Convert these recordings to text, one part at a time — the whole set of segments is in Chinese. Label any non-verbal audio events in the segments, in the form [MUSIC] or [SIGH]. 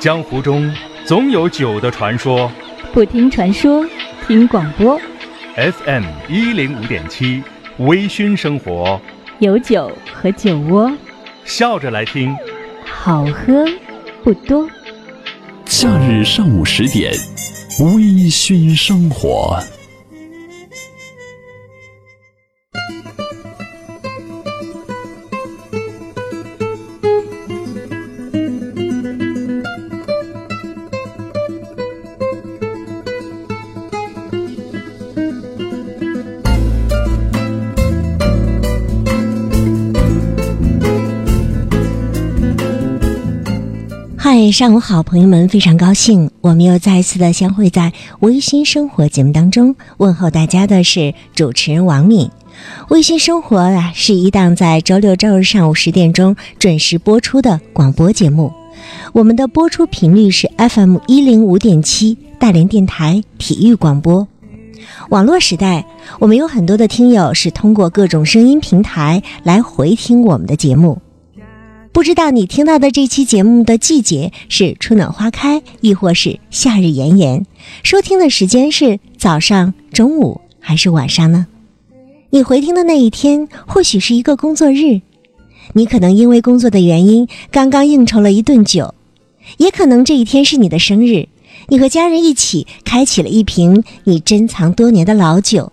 江湖中总有酒的传说。不听传说，听广播。FM 一零五点七，微醺生活，有酒和酒窝，笑着来听。好喝不多。假日上午十点，微醺生活。上午好，朋友们，非常高兴，我们又再一次的相会在微醺生活节目当中。问候大家的是主持人王敏。微醺生活啊，是一档在周六周日上午十点钟准时播出的广播节目。我们的播出频率是 FM 一零五点七大连电台体育广播。网络时代，我们有很多的听友是通过各种声音平台来回听我们的节目。不知道你听到的这期节目的季节是春暖花开，亦或是夏日炎炎？收听的时间是早上、中午还是晚上呢？你回听的那一天，或许是一个工作日，你可能因为工作的原因刚刚应酬了一顿酒，也可能这一天是你的生日，你和家人一起开启了一瓶你珍藏多年的老酒。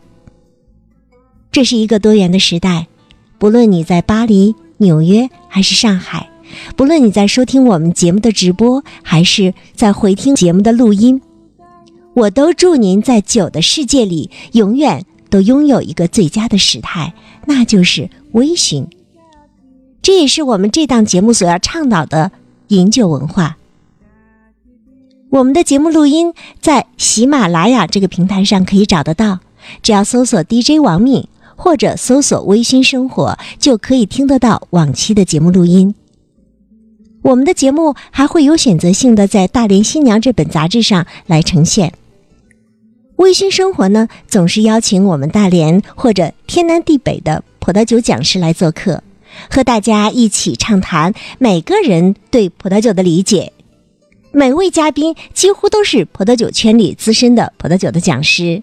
这是一个多元的时代，不论你在巴黎。纽约还是上海，不论你在收听我们节目的直播，还是在回听节目的录音，我都祝您在酒的世界里永远都拥有一个最佳的时态，那就是微醺。这也是我们这档节目所要倡导的饮酒文化。我们的节目录音在喜马拉雅这个平台上可以找得到，只要搜索 DJ 王敏。或者搜索“微醺生活”就可以听得到往期的节目录音。我们的节目还会有选择性的在《大连新娘》这本杂志上来呈现。微醺生活呢，总是邀请我们大连或者天南地北的葡萄酒讲师来做客，和大家一起畅谈每个人对葡萄酒的理解。每位嘉宾几乎都是葡萄酒圈里资深的葡萄酒的讲师。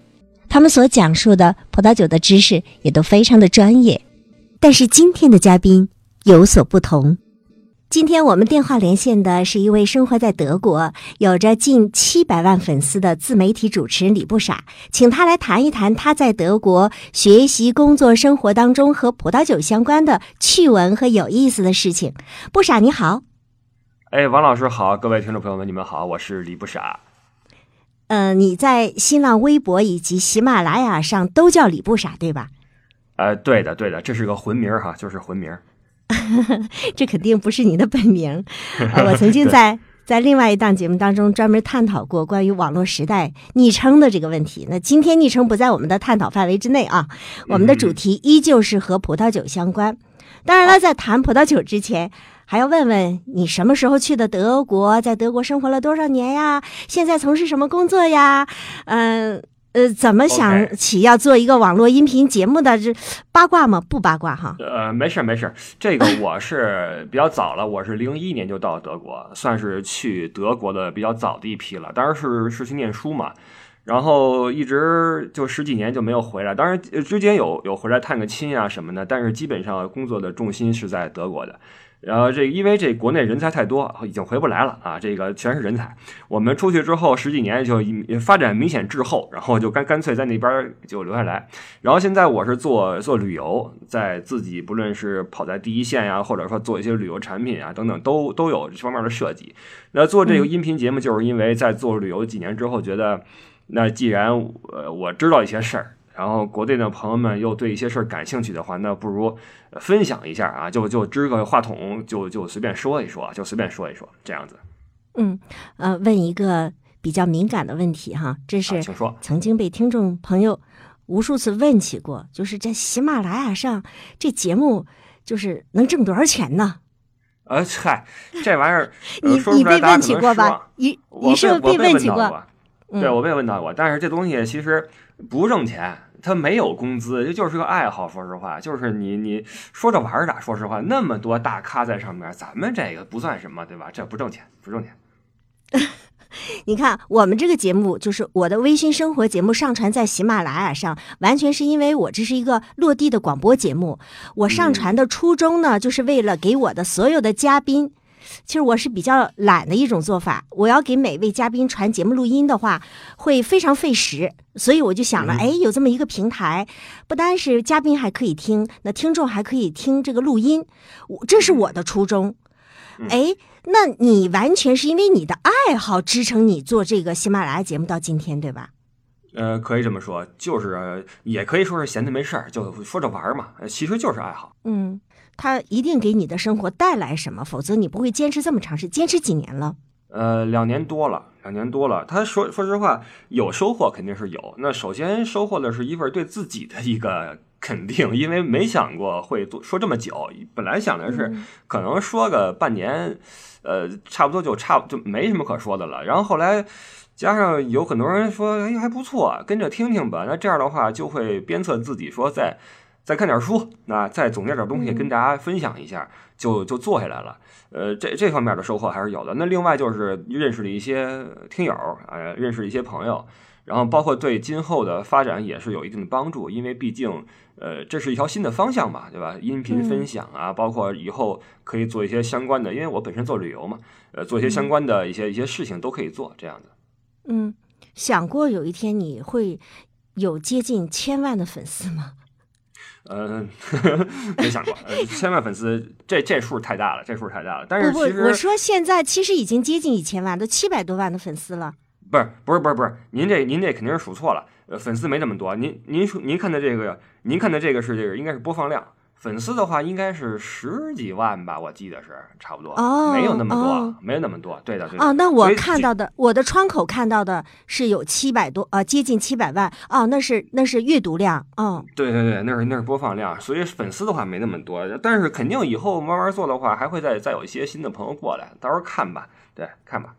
他们所讲述的葡萄酒的知识也都非常的专业，但是今天的嘉宾有所不同。今天我们电话连线的是一位生活在德国、有着近七百万粉丝的自媒体主持人李不傻，请他来谈一谈他在德国学习、工作、生活当中和葡萄酒相关的趣闻和有意思的事情。不傻你好，哎，王老师好，各位听众朋友们，你们好，我是李不傻。呃，你在新浪微博以及喜马拉雅上都叫李不傻，对吧？呃，对的，对的，这是个混名哈，就是混名。[LAUGHS] 这肯定不是你的本名。[LAUGHS] 呃、我曾经在在另外一档节目当中专门探讨过关于网络时代昵称的这个问题。那今天昵称不在我们的探讨范围之内啊，我们的主题依旧是和葡萄酒相关。当然了，在谈葡萄酒之前。还要问问你什么时候去的德国，在德国生活了多少年呀？现在从事什么工作呀？嗯呃，怎么想起要做一个网络音频节目的？这八卦吗？不八卦哈。呃，没事没事，这个我是比较早了，我是零一年就到德国，算是去德国的比较早的一批了。当然是是去念书嘛，然后一直就十几年就没有回来。当然之间有有回来探个亲啊什么的，但是基本上工作的重心是在德国的。然后这因为这国内人才太多，已经回不来了啊！这个全是人才。我们出去之后十几年就发展明显滞后，然后就干干脆在那边就留下来。然后现在我是做做旅游，在自己不论是跑在第一线呀，或者说做一些旅游产品啊等等，都都有这方面的设计。那做这个音频节目，就是因为在做旅游几年之后，觉得那既然呃我知道一些事儿。然后国内的朋友们又对一些事儿感兴趣的话，那不如分享一下啊，就就支个话筒，就就随便说一说，就随便说一说这样子。嗯，呃，问一个比较敏感的问题哈，这是。曾经被听众朋友无数次问起过，就是在喜马拉雅上这节目就是能挣多少钱呢？呃，嗨，这玩意儿 [LAUGHS] 你你被问起过吧？你你是被问起过？对，我被问到过，但是这东西其实不挣钱。他没有工资，这就是个爱好。说实话，就是你你说着玩的。说实话，那么多大咖在上面，咱们这个不算什么，对吧？这不挣钱，不挣钱。[LAUGHS] 你看，我们这个节目就是我的微信生活节目上传在喜马拉雅上，完全是因为我这是一个落地的广播节目。我上传的初衷呢，就是为了给我的所有的嘉宾。其实我是比较懒的一种做法，我要给每位嘉宾传节目录音的话，会非常费时，所以我就想了，哎，有这么一个平台，不单是嘉宾还可以听，那听众还可以听这个录音，我这是我的初衷。哎，那你完全是因为你的爱好支撑你做这个喜马拉雅节目到今天，对吧？呃，可以这么说，就是呃也可以说是闲的没事儿，就说着玩儿嘛，呃其实就是爱好。嗯，它一定给你的生活带来什么，否则你不会坚持这么长时间。坚持几年了？呃，两年多了，两年多了。他说说实话，有收获肯定是有。那首先收获的是一份对自己的一个肯定，因为没想过会做说这么久。本来想的是可能说个半年，呃，差不多就差就没什么可说的了。然后后来加上有很多人说，哎，还不错，跟着听听吧。那这样的话就会鞭策自己说再再看点书，那再总结点东西跟大家分享一下，就就做下来了。呃，这这方面的收获还是有的。那另外就是认识了一些听友，呃，认识了一些朋友，然后包括对今后的发展也是有一定的帮助，因为毕竟，呃，这是一条新的方向嘛，对吧？音频分享啊，包括以后可以做一些相关的，因为我本身做旅游嘛，呃，做一些相关的一些一些事情都可以做这样的。嗯，想过有一天你会有接近千万的粉丝吗？嗯 [LAUGHS] [LAUGHS] 没想过，呃，千万粉丝这这数太大了，这数太大了。但是其实我说现在其实已经接近一千万，都七百多万的粉丝了。不是不是不是不是，您这您这肯定是数错了，呃，粉丝没那么多。您您说您看的这个，您看的这个是这个应该是播放量，粉丝的话应该是十几万吧，我记得是差不多，哦没有那么多，哦没有那么多。对的对的。哦，那我看到的，我的窗口看到的是有七百多，呃，接近七百万。哦，那是那是阅读量。哦，对对对，那是那是播放量，所以粉丝的话没那么多，但是肯定以后慢慢做的话，还会再再有一些新的朋友过来，到时候看吧，对，看吧。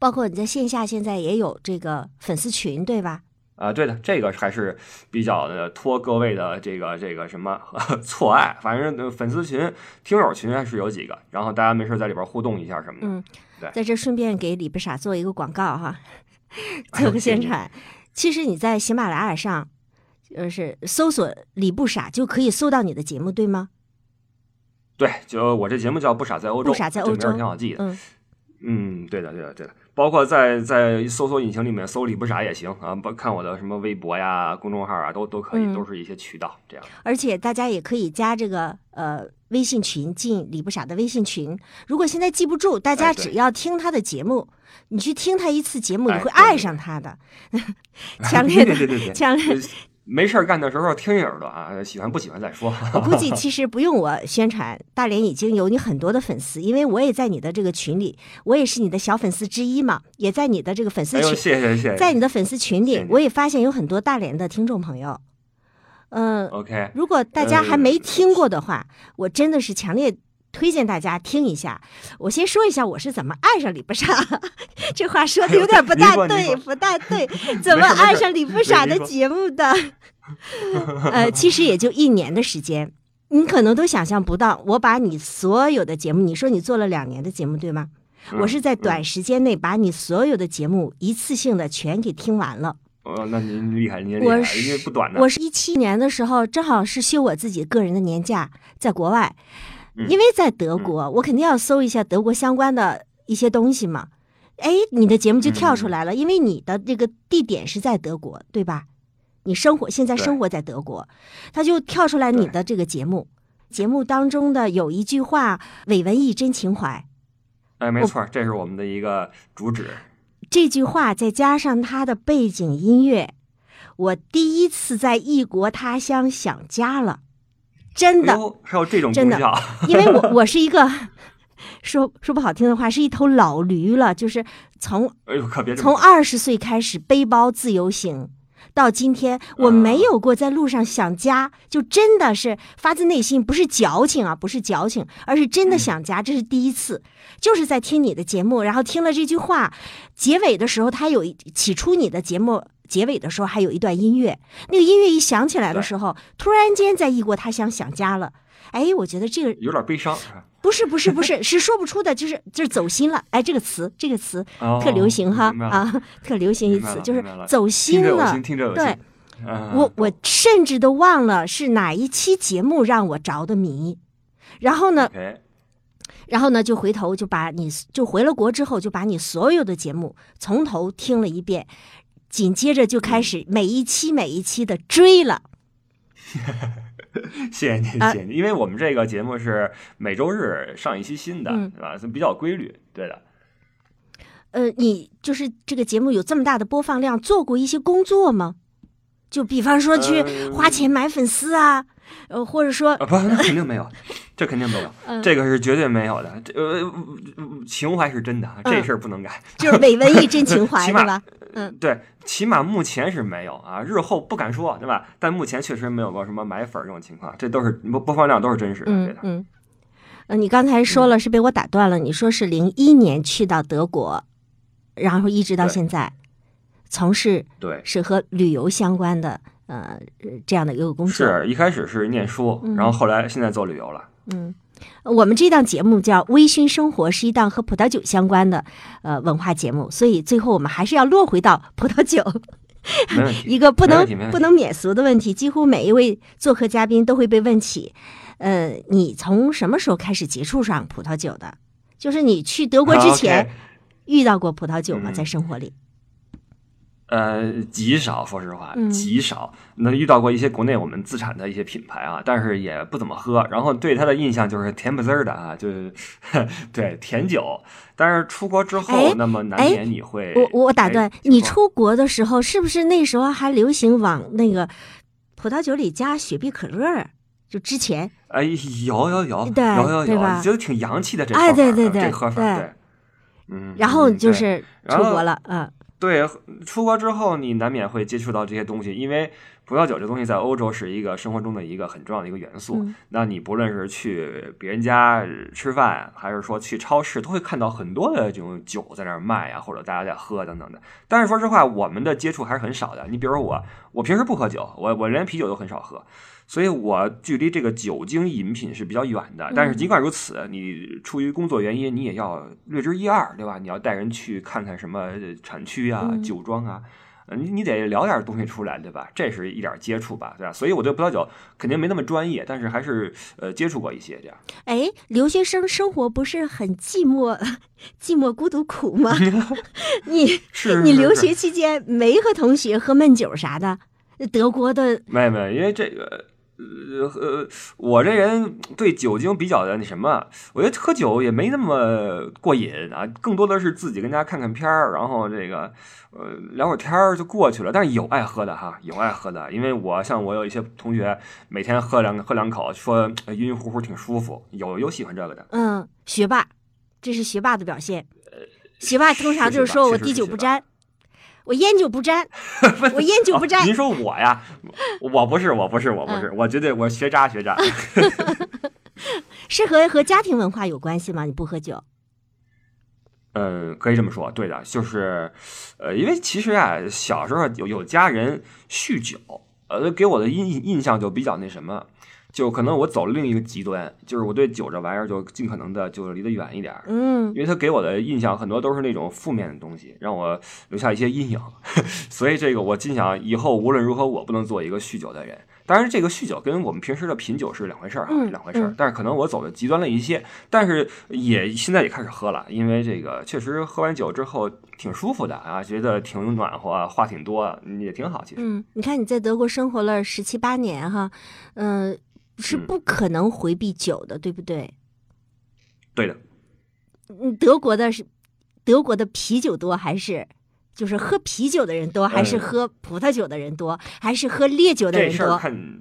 包括你在线下现在也有这个粉丝群，对吧？啊，对的，这个还是比较的托各位的这个这个什么 [LAUGHS] 错爱，反正呃粉丝群、听友群还是有几个，然后大家没事在里边互动一下什么的。嗯对，在这顺便给李不傻做一个广告哈，[LAUGHS] 做个宣传。其实你在喜马拉雅上，就，是搜索“李不傻”就可以搜到你的节目，对吗？对，就我这节目叫《不傻在欧洲》，不傻在欧洲挺好记的。嗯嗯，对的，对的，对的。包括在在搜索引擎里面搜“李不傻”也行啊，包看我的什么微博呀、公众号啊，都都可以，嗯都是一些渠道这样。而且大家也可以加这个呃微信群，进李不傻的微信群。如果现在记不住，大家只要听他的节目，你去听他一次节目，你会爱上他的。[LAUGHS] 强烈的强烈呃没事儿干的时候听一耳朵啊，喜欢不喜欢再说。我估计其实不用我宣传，大连已经有你很多的粉丝，因为我也在你的这个群里，我也是你的小粉丝之一嘛，也在你的这个粉丝群，谢谢谢谢。在你的粉丝群里谢谢，我也发现有很多大连的听众朋友。嗯、OK，如果大家还没呃听过的话，我真的是强烈推荐大家听一下。我先说一下我是怎么爱上李不傻，[LAUGHS] 这话说的有点不大对，不大对，怎么爱上李不傻的节目的？[LAUGHS] 呃，其实也就一年的时间，你可能都想象不到，我把你所有的节目，你说你做了两年的节目对吗？我是在短时间内把你所有的节目一次性的全给听完了。哦，那您厉害，您厉害，我是因为不短的。我是一七年的时候，正好是休我自己个人的年假，在国外，嗯因为在德国，我肯定要搜一下德国相关的一些东西嘛。哎，你的节目就跳嗯出来了，因为你的这个地点是在德国，对吧？你生活现在生活在德国，他就跳出来你的这个节目。节目当中的有一句话“伪文艺真情怀哎，没错，这是我们的一个主旨。”，这句话再加上它的背景音乐，我第一次在异国他乡想家了，真的哎。还有这种真的因为我 [LAUGHS] 我是一个说说不好听的话，是一头老驴了，就是从哎呦，可别从说二十岁开始背包自由行。到今天，我没有过在路上想家，就真的是发自内心，不是矫情啊，不是矫情，而是真的想家，这是第一次，就是在听你的节目，然后听了这句话，结尾的时候，他有一起初你的节目结尾的时候还有一段音乐，那个音乐一响起来的时候，突然间在异国他乡想家了，哎，我觉得这个有点悲伤。不是不是不是 [LAUGHS] 是说不出的，就是就是走心了。哎，这个词这个词哦特流行哈啊，[LAUGHS] 特流行一词，就是走听心了着，。听着。对，嗯我我甚至都忘了是哪一期节目让我着的迷，然后呢然后呢就回头就把你就回了国之后就把你所有的节目从头听了一遍，紧接着就开始每一期每一期的追了。[LAUGHS] 谢谢您，啊谢谢您，因为我们这个节目是每周日上一期新的，嗯对吧？比较规律，对的。呃，你就是这个节目有这么大的播放量，做过一些工作吗？就比方说去呃花钱买粉丝啊，呃，或者说啊，不，那肯定没有，这肯定没有，[LAUGHS] 嗯这个是绝对没有的。这呃，呃情怀是真的，这事儿不能改。就是伪文艺真情怀，[LAUGHS] 起码对吧？嗯，对，起码目前是没有啊，日后不敢说，对吧？但目前确实没有过什么买粉儿这种情况，这都是播播放量都是真实的，嗯嗯，呃，你刚才说了是被我打断了，你说是零一年去到德国，然后一直到现在，从事对，是和旅游相关的呃这样的一个工作。是一开始是念书，嗯。然后后来现在做旅游了。嗯，我们这档节目叫《微醺生活》，是一档和葡萄酒相关的呃文化节目，所以最后我们还是要落回到葡萄酒。一个不能不能免俗的问题，几乎每一位做客嘉宾都会被问起。呃，你从什么时候开始接触上葡萄酒的？就是你去德国之前遇到过葡萄酒吗？嗯在生活里？呃，极少，说实话嗯，极少。那遇到过一些国内我们自产的一些品牌啊，但是也不怎么喝。然后对它的印象就是甜不滋儿的啊，就是 [LAUGHS] 对甜酒。但是出国之哎后，那么难哎免你会，我我打断你出国的时候是不是那时候还流行往那个葡萄酒里加雪碧可乐？就之前哎，有有有，对有有有，觉得挺洋气的这哎对对对这喝法对对。嗯，然后就是出国了，嗯对，出国之后你难免会接触到这些东西，因为葡萄酒这东西在欧洲是一个生活中的一个很重要的一个元素。嗯那你不论是去别人家吃饭，还是说去超市，都会看到很多的这种酒在那儿卖啊，或者大家在喝等等的。但是说实话，我们的接触还是很少的。你比如说我，我平时不喝酒，我我连啤酒都很少喝。所以我距离这个酒精饮品是比较远的，但是尽管如此，你出于工作原因，你也要略知一二，对吧？你要带人去看看什么呃产区啊、嗯酒庄啊，呃你你得聊点东西出来，对吧？这是一点接触吧，对吧？所以我对葡萄酒肯定没那么专业，但是还是呃接触过一些这样。哎，留学生生活不是很寂寞、寂寞、孤独、苦吗？[LAUGHS] 你 [LAUGHS] 是你留学期间没和同学喝闷酒啥的？德国的没有没有，因为这个。呃呃，我这人对酒精比较的那什么，我觉得喝酒也没那么过瘾啊，更多的是自己跟家看看片儿，然后这个呃聊会儿天儿就过去了。但是有爱喝的哈，有爱喝的，因为我像我有一些同学每天喝两喝两口，说呃晕晕乎乎挺舒服，有有喜欢这个的。嗯学霸，这是学霸的表现。学霸通常就是说我滴酒不沾，我烟酒不沾，[LAUGHS] 我烟酒不沾哦。您说我呀，我不是，我不是，我不是，我绝对我学渣学渣。[LAUGHS] [LAUGHS] 是和和家庭文化有关系吗？你不喝酒？嗯，可以这么说，对的，就是，呃，因为其实啊，小时候有有家人酗酒，呃，给我的印印象就比较那什么，就可能我走了另一个极端，就是我对酒这玩意儿就尽可能的就离得远一点儿，嗯因为他给我的印象很多都是那种负面的东西，让我留下一些阴影，[LAUGHS] 所以这个我心想以后无论如何我不能做一个酗酒的人。当然，这个酗酒跟我们平时的品酒是两回事儿啊，嗯两回事儿嗯。但是可能我走的极端了一些，但是也现在也开始喝了，因为这个确实喝完酒之后挺舒服的啊，觉得挺暖和，话挺多，也挺好。其实，嗯，你看你在德国生活了十七八年哈，嗯、是嗯不可能回避酒的，对不对？对的。嗯，德国的是德国的啤酒多还是？就是喝啤酒的人多，还是呃喝葡萄酒的人多，还是喝烈酒的人多？这事儿看，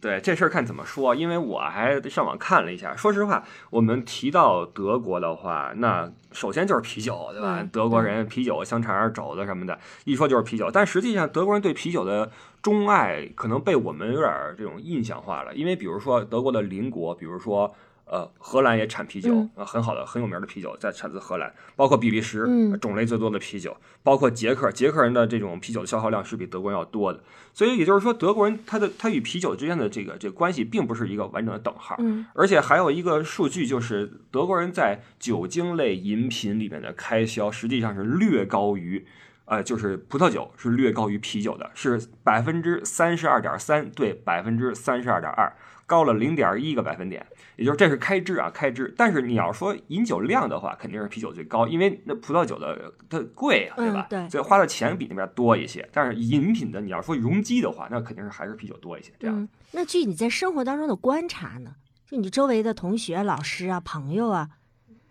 对这事儿看怎么说，因为我还上网看了一下。说实话，我们提到德国的话，那首先就是啤酒，对吧？嗯德国人啤酒、香肠、肘子什么的，一说就是啤酒。但实际上，德国人对啤酒的钟爱可能被我们有点儿这种印象化了，因为比如说德国的邻国，比如说呃，荷兰也产啤酒很好的、很有名的啤酒在产自荷兰，包括比利时，种类最多的啤酒，包括捷克，捷克人的这种啤酒的消耗量是比德国人要多的，所以也就是说，德国人他的他与啤酒之间的这个这个关系并不是一个完整的等号，嗯。而且还有一个数据就是德国人在酒精类饮品里面的开销实际上是略高于。呃，就是葡萄酒是略高于啤酒的，是百分之三十二点三对百分之三十二点二，高了零点一个百分点。也就是这是开支啊，开支。但是你要说饮酒量的话，肯定是啤酒最高，因为那葡萄酒的它贵啊，对吧？嗯对所以花的钱比那边多一些。但是饮品的你要说容积的话，那肯定是还是啤酒多一些。这样，嗯，那据你在生活当中的观察呢，就你周围的同学、老师啊、朋友啊，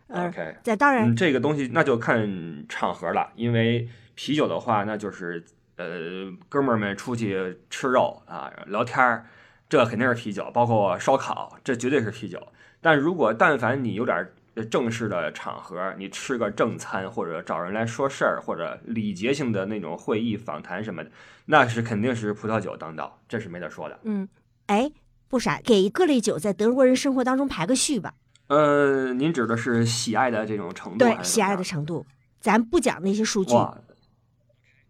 呃 OK 在当然嗯，这个东西那就看场合了，因为啤酒的话，那就是呃哥们儿们出去吃肉啊聊天儿，这肯定是啤酒，包括烧烤，这绝对是啤酒。但如果但凡你有点儿正式的场合，你吃个正餐或者找人来说事儿，或者礼节性的那种会议访谈什么的，那是肯定是葡萄酒当道，这是没得说的。嗯，哎，不傻，给各类酒在德国人生活当中排个序吧。呃，您指的是喜爱的这种程度对，喜爱的程度，咱不讲那些数据。哇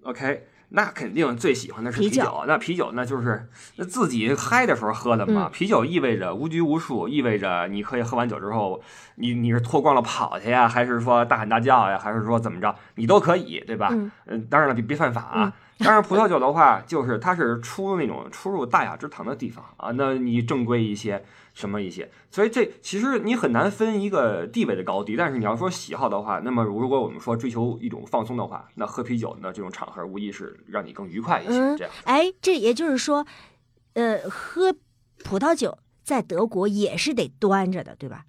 ，OK，那肯定最喜欢的是啤酒啤酒。那啤酒那就是那自己嗨的时候喝的嘛。嗯啤酒意味着无拘无束，意味着你可以喝完酒之后，你你是脱光了跑去呀，还是说大喊大叫呀，还是说怎么着，你都可以，对吧？嗯嗯，当然了，别别犯法啊。当然，葡萄酒的话，就是它是出那种出入大雅之堂的地方啊，那你正规一些，什么一些，所以这其实你很难分一个地位的高低。但是你要说喜好的话，那么如果我们说追求一种放松的话，那喝啤酒呢这种场合无疑是让你更愉快一些。嗯这样，哎，这也就是说，呃，喝葡萄酒在德国也是得端着的，对吧？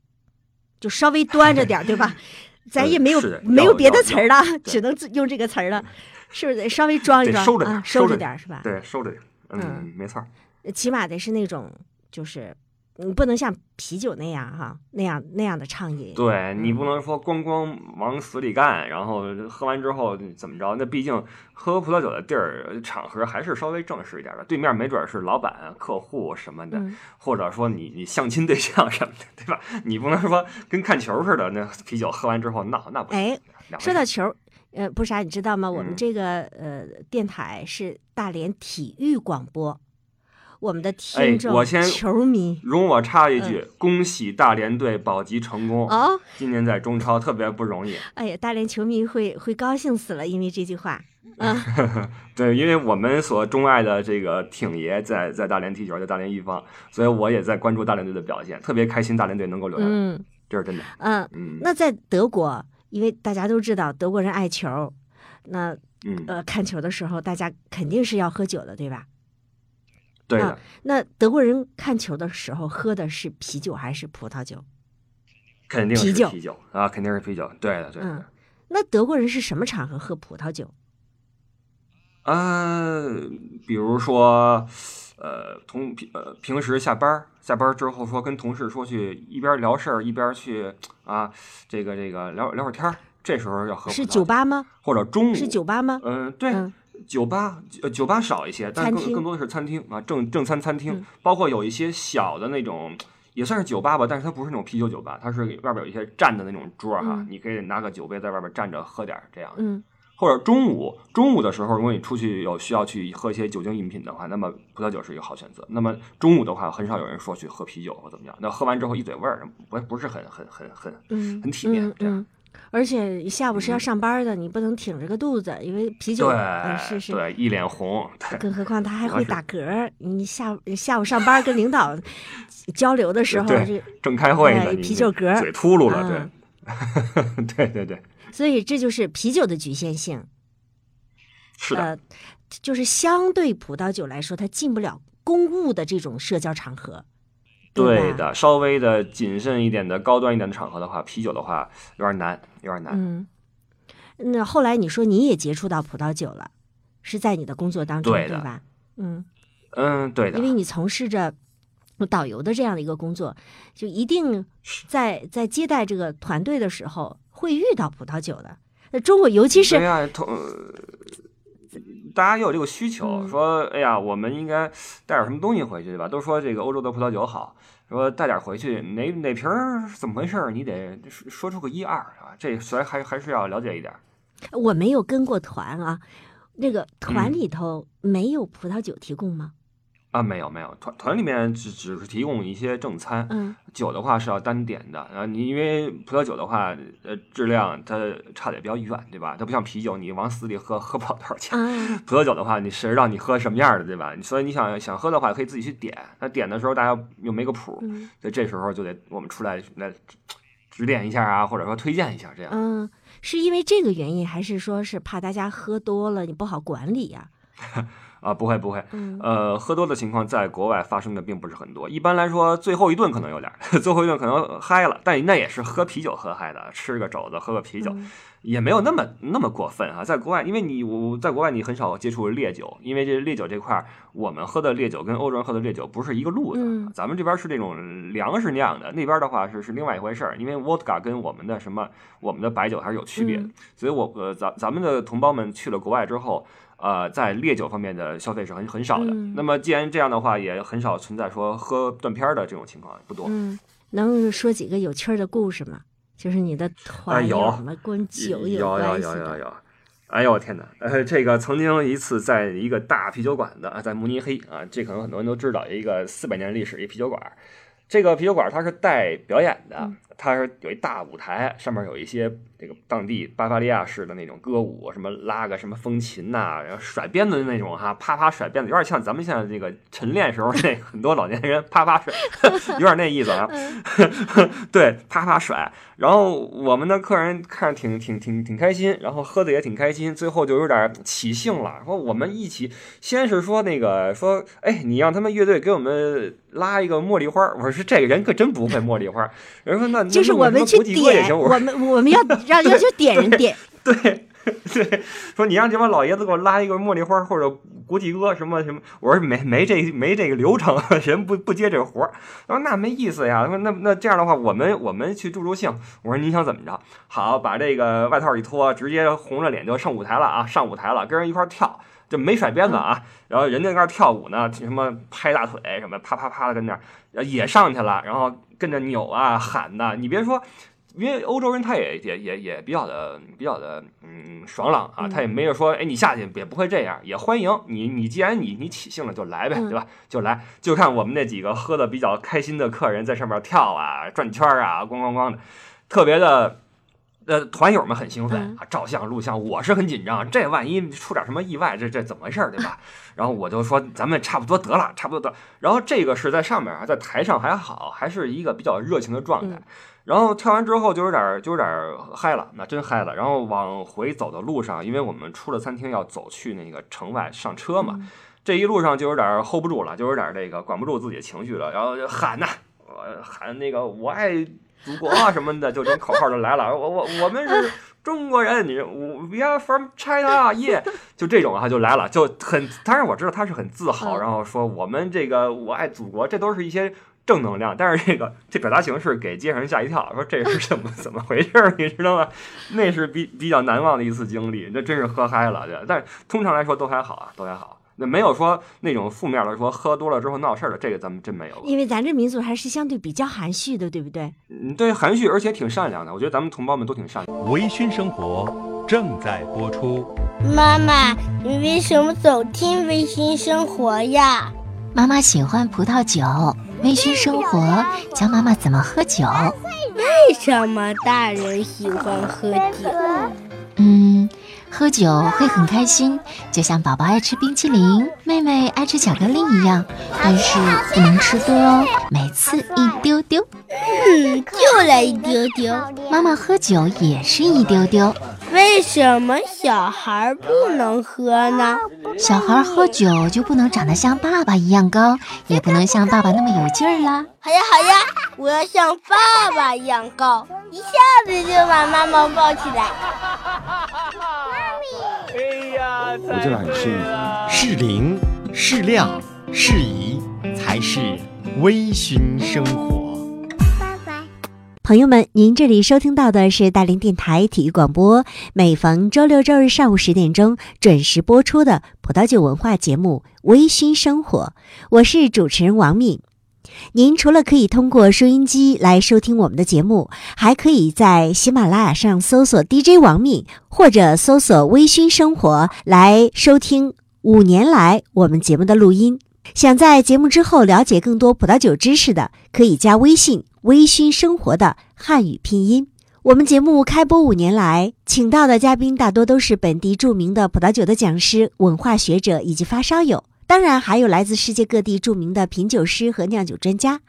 就稍微端着点儿，对吧？[LAUGHS] 咱也没有没有别的词儿了，[LAUGHS] 只能用这个词儿了，是不是得稍微装一装收着点啊？收着点儿是吧？对，收着点，嗯，嗯没错。起码得是那种，就是你不能像啤酒那样哈，那样那样的畅饮。对你不能说光光往死里干，然后喝完之后怎么着？那毕竟喝葡萄酒的地儿场合还是稍微正式一点的，对面没准是老板、客户什么的，嗯或者说你你相亲对象什么的，对吧？你不能说跟看球似的，那啤酒喝完之后闹，那不行。哎，说到球，呃，不是啥，你知道吗？我们嗯这个呃电台是大连体育广播，我们的哎听众、我先球迷容我插一句，恭喜大连队保级成功！嗯哦，今年在中超特别不容易。哎呀，大连球迷会会高兴死了，因为这句话。[LAUGHS] 嗯，对，因为我们所钟爱的这个挺爷在在大连踢球，在大连一方，所以我也在关注大连队的表现，特别开心大连队能够留下来，嗯这是真的。嗯，嗯，那在德国，因为大家都知道德国人爱球，那嗯，呃看球的时候，大家肯定是要喝酒的，对吧？对的啊，那德国人看球的时候喝的是啤酒还是葡萄酒？肯定是啤酒啤酒啊，肯定是啤酒。对的，对的。嗯，那德国人是什么场合喝葡萄酒？啊，比如说，呃，同平呃平时下班儿下班儿之后说跟同事说去一边聊事儿一边去啊，这个这个聊聊会儿天儿，这时候要喝是酒吧吗？或者中午是酒吧吗？嗯、对，嗯酒吧呃酒吧少一些，但更更多的是餐厅啊，正正餐餐厅，嗯包括有一些小的那种。也算是酒吧吧，但是它不是那种啤酒酒吧，它是外边有一些站的那种桌儿哈，嗯你可以拿个酒杯在外边站着喝点儿这样。嗯或者中午中午的时候，如果你出去有需要去喝一些酒精饮品的话，那么葡萄酒是一个好选择。那么中午的话，很少有人说去喝啤酒或怎么样，那喝完之后一嘴味儿，不不是很很很很嗯，很体面嗯这样嗯，而且下午是要上班的，你不能挺着个肚子，因为啤酒，呃、是对是。对，一脸红，更何况他还会打嗝，你下午下午上班跟领导 [LAUGHS] 交流的时候，正开会呢，啤酒嗝嘴秃噜了，嗯 [LAUGHS] 对，对对对，所以这就是啤酒的局限性。是的，呃，就是相对葡萄酒来说，它进不了公务的这种社交场合。吧，对的，稍微的谨慎一点的高端一点的场合的话，啤酒的话有点难，有点难。嗯。那后来你说你也接触到葡萄酒了，是在你的工作当中，对的吧？嗯，嗯，对的因，为你从事着导游的这样的一个工作，就一定在在接待这个团队的时候会遇到葡萄酒的。那中国尤其是对呀，同大家也有这个需求，嗯说哎呀，我们应该带点什么东西回去，对吧？都说这个欧洲的葡萄酒好，说带点回去，哪哪瓶怎么回事，你得说说出个一二啊，这所以还还是要了解一点。我没有跟过团啊，那个团嗯里头没有葡萄酒提供吗？啊，没有没有，团团里面只只是提供一些正餐，嗯酒的话是要单点的。然后，你因为葡萄酒的话，呃，质量它差的也比较远，对吧？它不像啤酒，你往死里喝喝不了多少钱。啊，[LAUGHS] 葡萄酒的话，你谁知道你喝什么样的，对吧？所以你想想喝的话，可以自己去点。那点的时候大家又没个谱，嗯所以这时候就得我们出来来指点一下啊，或者说推荐一下这样。嗯，是因为这个原因，还是说是怕大家喝多了你不好管理呀、啊，[LAUGHS] 不会不会，嗯呃，喝多的情况在国外发生的并不是很多。一般来说，最后一顿可能有点儿，[LAUGHS] 最后一顿可能嗨了，但那也是喝啤酒喝嗨的，吃个肘子喝个啤酒，嗯也没有那么那么过分啊。在国外，因为你我在国外你很少接触烈酒，因为这烈酒这块儿，我们喝的烈酒跟欧洲人喝的烈酒不是一个路子。嗯咱们这边是这种粮食酿的，那边的话是是另外一回事儿。因为 vodka 跟我们的什么我们的白酒还是有区别的，嗯所以我呃咱咱们的同胞们去了国外之后。呃，在烈酒方面的消费是很很少的。嗯那么既然这样的话，也很少存在说喝断片儿的这种情况，不多。嗯，能说几个有趣儿的故事吗？就是你的团哎有什么跟酒有关系的？有有有有。哎呦我天哪！呃，这个曾经一次在一个大啤酒馆子啊，在慕尼黑啊，这可能很多人都知道，一个四百年历史一啤酒馆。这个啤酒馆它是带表演的嗯，它是有一大舞台，上面有一些这个当地巴伐利亚式的那种歌舞，什么拉个什么风琴呐、然后甩鞭子的那种哈，啪啪甩鞭子，有点像咱们现在这个晨练时候那很多老年人啪啪甩，[LAUGHS] 有点那意思啊。[LAUGHS] 对，啪啪甩。然后我们的客人看着挺挺挺挺开心，然后喝的也挺开心，最后就有点起兴了，说我们一起，先是说那个说，哎，你让他们乐队给我们拉一个茉莉花，我说这个人可真不会茉莉花，人说那那就是我们去点，行，我们我们要 [LAUGHS] 让要求点人点，对对，说你让这帮老爷子给我拉一个茉莉花或者国际歌什么什么，我说没没这没这个流程，[LAUGHS] 人不不接这个活儿。他说那没意思呀，他说那那这样的话，我们我们去助助兴。我说你想怎么着？好，把这个外套一脱，直接红着脸就上舞台了啊，上舞台了，跟人一块儿跳。就没甩鞭子啊，然后人家在那儿跳舞呢，什么拍大腿什么，啪啪啪的跟那儿呃也上去了，然后跟着扭啊喊呐。你别说，因为欧洲人他也也也也比较的比较的嗯爽朗啊，嗯他也没有说哎你下去也不会这样，也欢迎你你既然你你起兴了就来呗，嗯对吧？就来就看我们那几个喝的比较开心的客人在上面跳啊转圈儿啊咣咣咣的，特别的。呃，团友们很兴奋嗯啊，照相录像，我是很紧张，这万一出点什么意外，这这怎么回事儿，对吧？然后我就说咱们差不多得了，差不多得。然后这个是在上面啊，在台上还好，还是一个比较热情的状态。嗯然后跳完之后就有点就有点嗨了，那真嗨了。然后往回走的路上，因为我们出了餐厅要走去那个城外上车嘛，嗯这一路上就有点 hold 不住了，就有点这个管不住自己的情绪了，然后就喊呐、我喊那个我爱祖国啊什么的，就这种口号就来了。我我我们是中国人，你我 we are from China，耶、[LAUGHS] 就这种啊就来了，就很。当然我知道他是很自豪，嗯然后说我们这个我爱祖国，这都是一些。正能量，但是这个这表达形式给街上人吓一跳，说这是怎么怎么回事儿，你知道吗？那是比比较难忘的一次经历，那真是喝嗨了。这但是通常来说都还好啊，都还好。那没有说那种负面的，说喝多了之后闹事儿的，这个咱们真没有。因为咱这民族还是相对比较含蓄的，对不对？嗯，对，含蓄而且挺善良的，我觉得咱们同胞们都挺善良。微醺生活正在播出。妈妈，你为什么总听微醺生活呀？妈妈喜欢葡萄酒，微醺生活教妈妈怎么喝酒。为什么大人喜欢喝酒？嗯，喝酒会很开心，就像宝宝爱吃冰淇淋，妹妹爱吃巧克力一样，但是不能吃多哦，每次一丢丢。嗯，就来一丢丢。妈妈喝酒也是一丢丢，为什么小孩不能喝呢？小孩喝酒就不能长得像爸爸一样高，也不能像爸爸那么有劲儿啦。好呀好呀，我要像爸爸一样高，一下子就把妈妈抱起来。妈咪，哎呀我这边很适宜，适龄、适量、适宜才是微醺生活。朋友们，您这里收听到的是大连电台体育广播，每逢周六周日上午十点钟准时播出的葡萄酒文化节目《微醺生活》，我是主持人王敏。您除了可以通过收音机来收听我们的节目，还可以在喜马拉雅上搜索 DJ 王敏，或者搜索“微醺生活”来收听五年来我们节目的录音。想在节目之后了解更多葡萄酒知识的，可以加微信“微醺生活”的汉语拼音。我们节目开播五年来，请到的嘉宾大多都是本地著名的葡萄酒的讲师、文化学者以及发烧友，当然还有来自世界各地著名的品酒师和酿酒专家。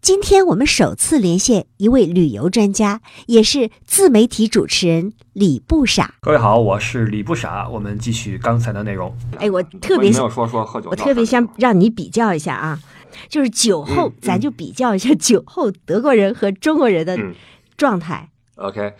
今天我们首次连线一位旅游专家，也是自媒体主持人李不傻。各位好，我是李不傻，我们继续刚才的内容。哎，我特别没有说说喝酒，我特别想让你比较一下啊，就是酒后，嗯咱就比较一下酒后德国人和中国人的嗯。状态，OK，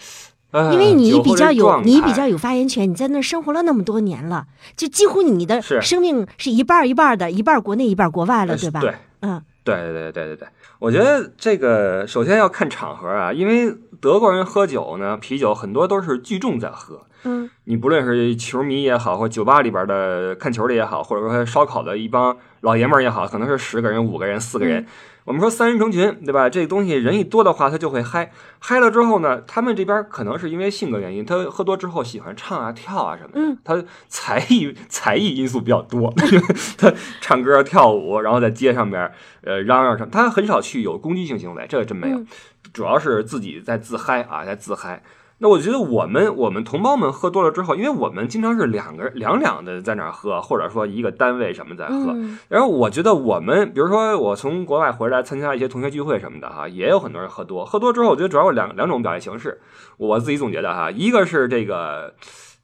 呃因为你比较有你比较有发言权，你在那儿生活了那么多年了，就几乎你的生命是一半儿一半儿的，一半儿国内一半儿国外了，对吧？对，嗯对对对对对对，我觉得这个首先要看场合啊，因为德国人喝酒呢，啤酒很多都是聚众在喝。嗯你不论是球迷也好，或酒吧里边的看球的也好，或者说烧烤的一帮老爷们儿也好，可能是十个人、五个人、四个人。我们说三人成群，对吧？这个东西人一多的话，他就会嗨。嗨了之后呢，他们这边可能是因为性格原因，他喝多之后喜欢唱啊、跳啊什么的。嗯，他才艺才艺因素比较多，[LAUGHS] 他唱歌、跳舞，然后在街上边呃嚷嚷什么，他很少去有攻击性行为，这个真没有。嗯主要是自己在自嗨啊，在自嗨。那我觉得我们我们同胞们喝多了之后，因为我们经常是两个人两两的在那儿喝，或者说一个单位什么在喝。嗯然后我觉得我们，比如说我从国外回来参加一些同学聚会什么的哈，也有很多人喝多。喝多之后，我觉得主要有两两种表现形式，我自己总结的哈，一个是这个。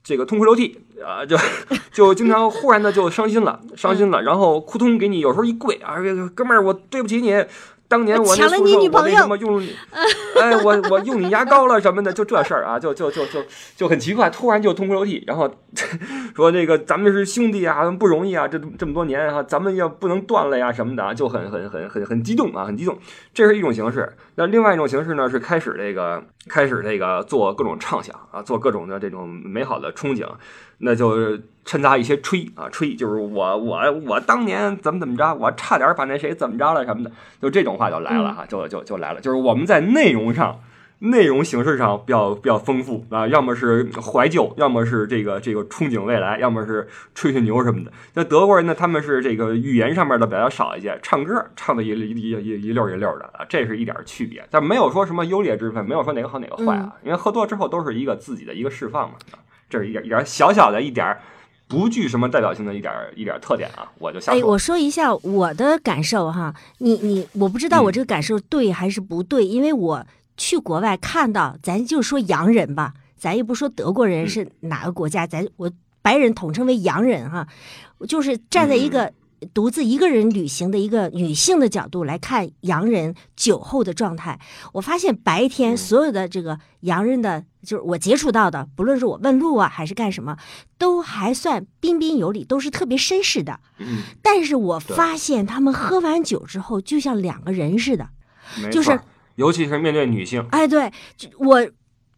这个痛哭流涕啊，就就经常忽然的就伤心了，伤心了，然后扑通给你有时候一跪啊，这个哥们儿，我对不起你，当年我那抢了你宿舍我那女朋友。什么用，哎，我我用你牙膏了什么的，就这事儿啊，就就就就就很奇怪，突然就痛哭流涕，然后 [LAUGHS] 说这个咱们是兄弟啊，不容易啊，这这么多年啊，咱们要不能断了呀什么的啊，就很很很很很激动啊，很激动，这是一种形式。那另外一种形式呢，是开始这个开始这个做各种畅想啊，做各种的这种美好的憧憬，那就掺杂一些吹啊，吹就是我我我当年怎么怎么着，我差点把那谁怎么着了什么的，就这种话就来了哈，就就就来了，就是我们在内容上。内容形式上比较比较丰富啊，要么是怀旧，要么是这个这个憧憬未来，要么是吹吹牛什么的。那德国人呢，他们是这个语言上面的比较少一些，唱歌唱的一一一一一溜一溜的啊，这是一点区别，但没有说什么优劣之分，没有说哪个好哪个坏啊，因为喝多之后都是一个自己的一个释放嘛，啊这是一点一点小小的一点不具什么代表性的一点一点特点啊，我就瞎哎，我说一下我的感受哈，你你我不知道我这个感受对还是不对，因为我去国外看到，咱就说洋人吧，咱也不说德国人是哪个国家，咱我白人统称为洋人哈，我就是站在一个独自一个人旅行的一个女性的角度来看洋人酒后的状态，我发现白天所有的这个洋人的，就是我接触到的，不论是我问路啊还是干什么，都还算彬彬有礼，都是特别绅士的。嗯，但是我发现他们喝完酒之后，就像两个人似的。就是错尤其是面对女性，哎，对，我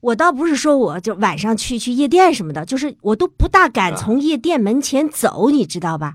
我倒不是说我就晚上去去夜店什么的，就是我都不大敢啊从夜店门前走，你知道吧？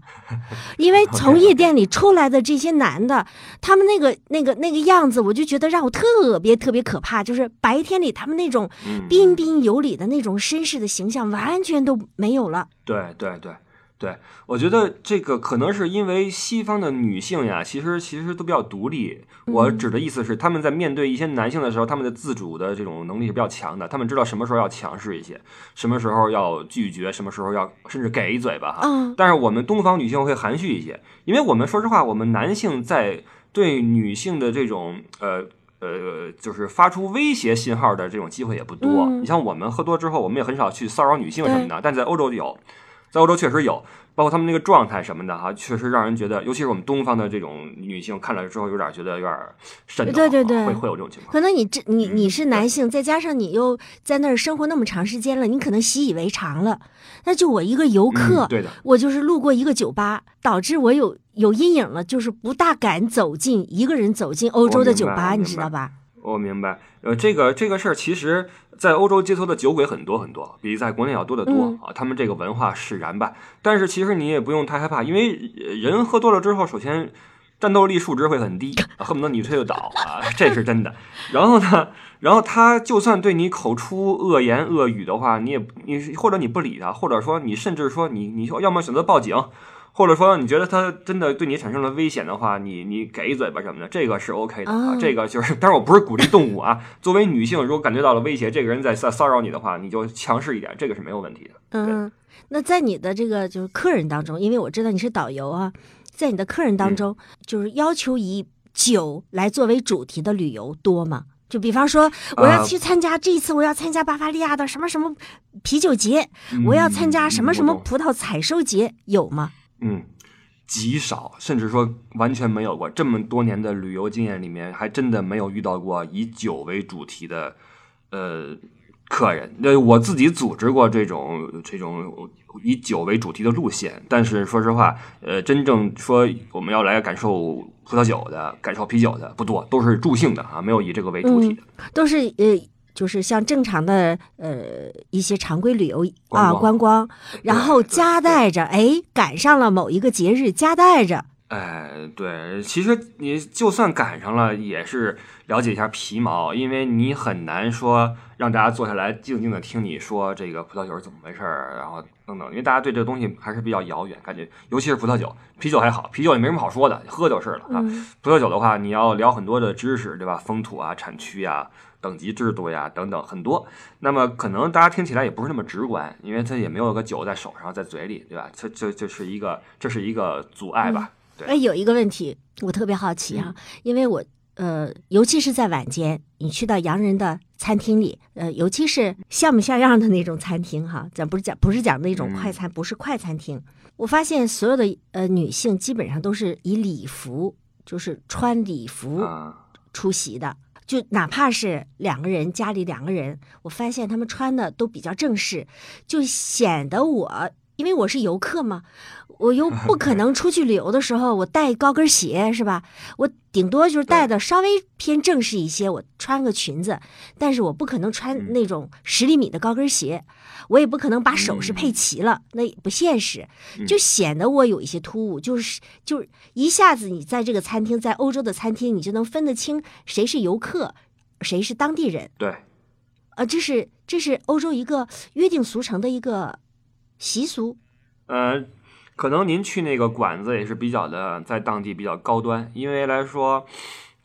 因为 [LAUGHS] 从夜店里出来的这些男的，他们那个那个那个样子，我就觉得让我特别特别可怕。就是白天里他们那种嗯，彬彬有礼的那种绅士的形象，完全都没有了。对对对对，我觉得这个可能是因为西方的女性呀，其实其实都比较独立。我指的意思是，她们在面对一些男性的时候，她们的自主的这种能力是比较强的。她们知道什么时候要强势一些，什么时候要拒绝，什么时候要甚至给一嘴巴哈。嗯但是我们东方女性会含蓄一些，因为我们说实话，我们男性在对女性的这种呃。呃，就是发出威胁信号的这种机会也不多。嗯你像我们喝多之后，我们也很少去骚扰女性什么的，但在欧洲有，在欧洲确实有，包括他们那个状态什么的哈，确实让人觉得，尤其是我们东方的这种女性看了之后，有点觉得有点瘆得慌啊对对对会会有这种情况。可能你这你嗯你是男性，再加上你又在那儿生活那么长时间了，你可能习以为常了。那就我一个游客，嗯对的，我就是路过一个酒吧，导致我有有阴影了，就是不大敢走进一个人走进欧洲的酒吧，你知道吧？我明白，呃，这个这个事儿，其实，在欧洲街头的酒鬼很多很多，比在国内要多得多、嗯啊。他们这个文化使然吧，但是其实你也不用太害怕，因为呃人喝多了之后，首先战斗力数值会很低，啊恨不得你一推就倒啊，这是真的。然后呢，然后他就算对你口出恶言恶语的话，你也你或者你不理他，或者说你甚至说你你要么选择报警。或者说你觉得他真的对你产生了危险的话，你你给一嘴巴什么的，这个是 OK 的啊。哦这个就是，但是我不是鼓励动物啊。作为女性，如果感觉到了威胁，这个人在骚骚扰你的话，你就强势一点，这个是没有问题的。嗯，那在你的这个就是客人当中，因为我知道你是导游啊，在你的客人当中，就是要求以酒来作为主题的旅游多吗？就比方说，我要啊去参加、这一次，我要参加巴伐利亚的什么什么啤酒节，我要参加什么什么葡萄采收节，有吗？嗯，极少，甚至说完全没有过。这么多年的旅游经验里面，还真的没有遇到过以酒为主题的，呃，客人。那我自己组织过这种这种以酒为主题的路线，但是说实话，呃，真正说我们要来感受葡萄酒的、感受啤酒的不多，都是助兴的啊，没有以这个为主题的。都是呃，就是像正常的呃一些常规旅游啊观光，然后夹带着哎赶上了某一个节日，夹带着哎，对，其实你就算赶上了，也是了解一下皮毛，因为你很难说让大家坐下来静静的听你说这个葡萄酒是怎么回事儿，然后等等，因为大家对这个东西还是比较遥远，感觉尤其是葡萄酒，啤酒还好，啤酒也没什么好说的，喝就是了啊。葡萄酒的话，你要聊很多的知识，对吧？风土啊、产区呀、等级制度呀等等很多。那么可能大家听起来也不是那么直观，因为它也没有个酒在手上，在嘴里，对吧？这这这是一个这是一个阻碍吧。对哎，有一个问题我特别好奇啊，因为我呃，尤其是在晚间，你去到洋人的餐厅里，呃，尤其是像不像样的那种餐厅哈，咱不是讲不是讲那种快餐，不是快餐厅。我发现所有的呃女性基本上都是以礼服，就是穿礼服啊，出席的。就哪怕是两个人，家里两个人，我发现他们穿的都比较正式，就显得我，因为我是游客嘛，我又不可能出去旅游的时候我带高跟鞋是吧？我顶多就是带的稍微偏正式一些，我穿个裙子，但是我不可能穿那种十厘米的高跟鞋，我也不可能把首饰配齐了，那也不现实，就显得我有一些突兀，就是就是一下子你在这个餐厅，在欧洲的餐厅，你就能分得清谁是游客，谁是当地人。对，啊，这是这是欧洲一个约定俗成的一个习俗。呃，可能您去那个馆子也是比较的，在当地比较高端，因为来说，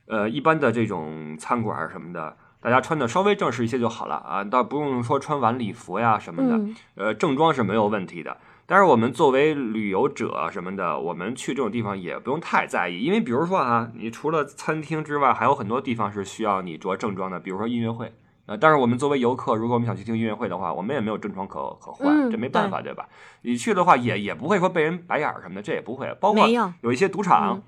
呃，一般的这种餐馆儿什么的，大家穿的稍微正式一些就好了啊，倒不用说穿晚礼服呀什么的，嗯呃，正装是没有问题的。但是我们作为旅游者什么的，我们去这种地方也不用太在意，因为比如说啊，你除了餐厅之外，还有很多地方是需要你着正装的，比如说音乐会。呃，但是我们作为游客，如果我们想去听音乐会的话，我们也没有正装可可换，嗯这没办法，对吧？你去的话也也不会说被人白眼儿什么的，这也不会。包括有有一些赌场，嗯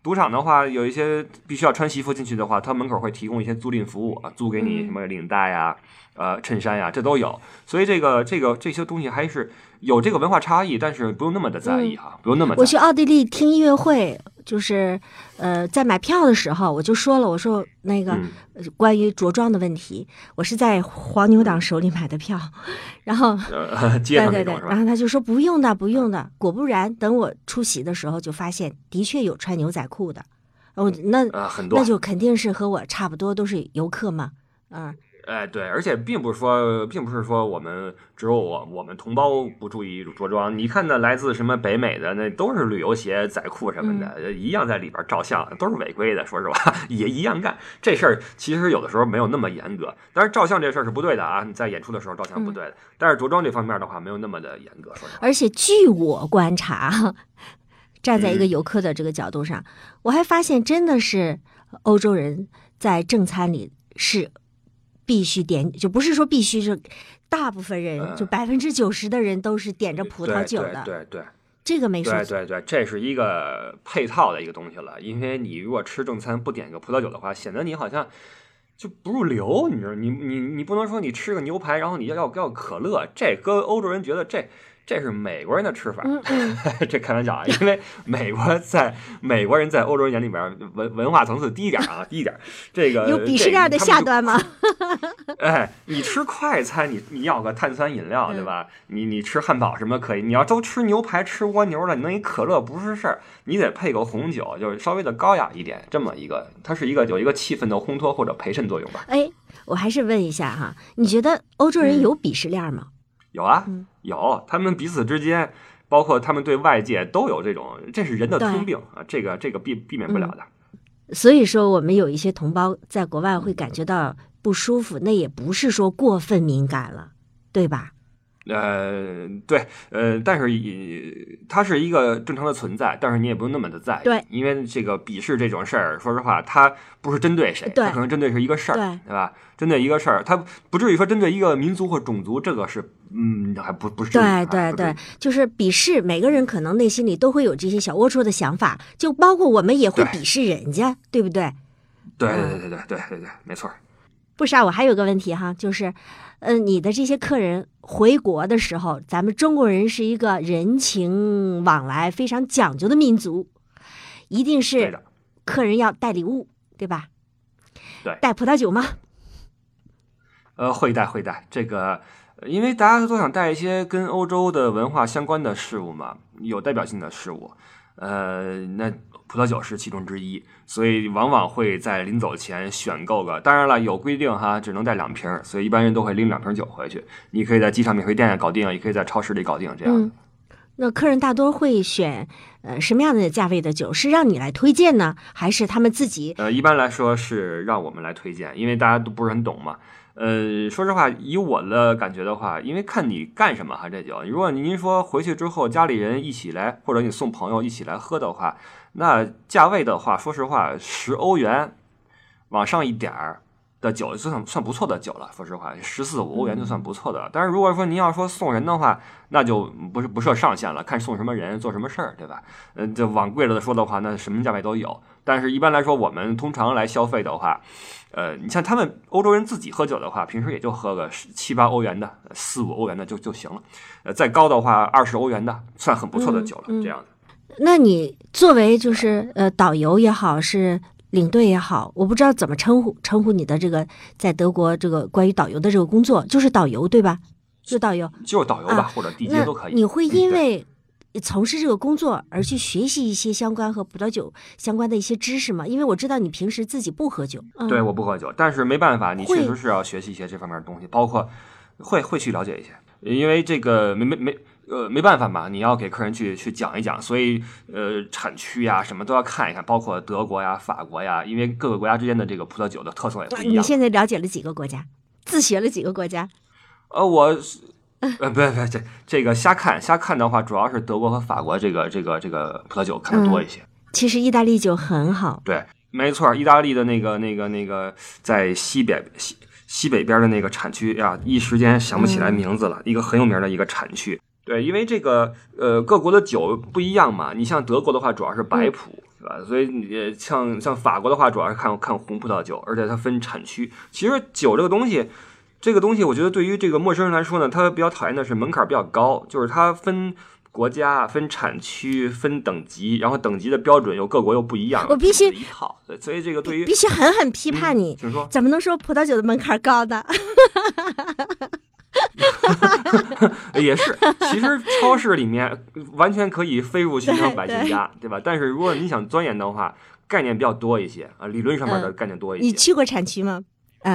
赌场的话，有一些必须要穿西服进去的话，他门口会提供一些租赁服务啊，租给你嗯什么领带呀、呃衬衫呀，这都有。所以这个这个这些东西还是有这个文化差异，但是不用那么的在意哈，不用那么在意。嗯我去奥地利听音乐会，就是呃，在买票的时候我就说了，我说那个、关于着装的问题，我是在黄牛党手里买的票，然后呃 [LAUGHS] 街对对对？然后他就说不用的，不用的。果不然，等我出席的时候，就发现的确有穿牛仔裤的。哦，那、呃，很多那就肯定是和我差不多，都是游客嘛。嗯，哎，对，而且并不是说，并不是说我们只有我我们同胞不注意着装。你看那来自什么北美的，那都是旅游鞋、仔裤什么的，嗯一样在里边照相，都是违规的。说实话，[LAUGHS] 也一样干这事儿。其实有的时候没有那么严格，但是照相这事儿是不对的啊！你在演出的时候照相不对的，但是着装这方面的话，没有那么的严格。说实话，而且据我观察，[LAUGHS] 站在一个嗯游客的这个角度上，我还发现真的是欧洲人在正餐里是必须点，就不是说必须是，大部分人嗯就百分之九十的人都是点着葡萄酒的，对对对对。这个没说对对对，这是一个配套的一个东西了。因为你如果吃正餐不点个葡萄酒的话，显得你好像就不入流。你知道，你你你不能说你吃个牛排，然后你要要要可乐，这搁欧洲人觉得这这是美国人的吃法。[LAUGHS] 这开玩笑啊，因为美国在美国人在欧洲人眼里边文文化层次低一点啊，低一点。这个有鄙视链的下端吗？[LAUGHS] 哎，你吃快餐，你你要个碳酸饮料，对吧？你你吃汉堡什么可以？你要都吃牛排、吃蜗牛了，你弄一可乐不是事儿。你得配个红酒，就是稍微的高雅一点，这么一个，它是一个有一个气氛的烘托或者陪衬作用吧。哎，我还是问一下哈，你觉得欧洲人有鄙视链吗？有啊，有，他们彼此之间，包括他们对外界都有这种，这是人的通病啊，这个这个避避免不了的。所以说，我们有一些同胞在国外会感觉到不舒服，那也不是说过分敏感了，对吧？呃，对，呃，但是它是一个正常的存在，但是你也不用那么的在，对，因为这个鄙视这种事儿，说实话，它不是针对谁，它可能针对是一个事儿，对吧？针对一个事儿，它不至于说针对一个民族或种族，这个是，嗯，还不不是。对对对，就是鄙视，每个人可能内心里都会有这些小龌龊的想法，就包括我们也会鄙视人家，对不对？对对对对对对对，没错。不杀，我还有个问题哈，就是。嗯，你的这些客人回国的时候，咱们中国人是一个人情往来非常讲究的民族，一定是客人要带礼物，对吧？对，带葡萄酒吗？呃，会带会带，这个，因为大家都想带一些跟欧洲的文化相关的事物嘛，有代表性的事物，呃，那。葡萄酒是其中之一，所以往往会在临走前选购个。当然了，有规定哈，只能带两瓶，所以一般人都会拎两瓶酒回去。你可以在机场免税店搞定，也可以在超市里搞定。这样，嗯，那客人大多会选呃什么样的价位的酒？是让你来推荐呢，还是他们自己？呃，一般来说是让我们来推荐，因为大家都不是很懂嘛。呃，说实话，以我的感觉的话，因为看你干什么哈，这酒。如果您说回去之后家里人一起来，或者你送朋友一起来喝的话，那价位的话，说实话，十欧元往上一点儿的酒就算算不错的酒了。说实话，十四五欧元就算不错的了。但是如果说您要说送人的话，那就不是不设上限了，看送什么人，做什么事儿，对吧？嗯，就往贵了的说的话，那什么价位都有。但是一般来说，我们通常来消费的话。呃，你像他们欧洲人自己喝酒的话，平时也就喝个七八欧元的、四五欧元的就就行了。呃，再高的话，二十欧元的算很不错的酒了。这样的。那你作为就是呃导游也好，是领队也好，我不知道怎么称呼称呼你的这个在德国这个关于导游的这个工作，就是导游对吧？就导游，就是导游吧，或者地接都可以。你会因为。从事这个工作而去学习一些相关和葡萄酒相关的一些知识嘛？因为我知道你平时自己不喝酒。对，我不喝酒，但是没办法，你确实是要学习一些这方面的东西，包括会会去了解一些，因为这个没没没呃没办法嘛，你要给客人去去讲一讲，所以呃产区呀什么都要看一看，包括德国呀、法国呀，因为各个国家之间的这个葡萄酒的特色也不一样。你现在了解了几个国家？自学了几个国家？呃，我。[LAUGHS] 呃，不不，这这个瞎看瞎看的话，主要是德国和法国这个这个这个葡萄酒看的多一些。其实意大利酒很好。对，没错，意大利的那个那个那个在西北西西北边的那个产区呀，一时间想不起来名字了，一个很有名的一个产区。对，因为这个呃各国的酒不一样嘛，你像德国的话主要是白葡，是吧？所以你像像法国的话主要是看看红葡萄酒，而且它分产区。其实酒这个东西。这个东西，我觉得对于这个陌生人来说呢，他比较讨厌的是门槛比较高，就是它分国家、分产区、分等级，然后等级的标准又各国又不一样。我必须一套，所以这个对于必须狠狠批判你。请说，怎么能说葡萄酒的门槛高呢？[LAUGHS] 也是，其实超市里面完全可以飞入寻常百姓家，对吧？但是如果你想钻研的话，概念比较多一些啊，理论上面的概念多一些。你去过产区吗？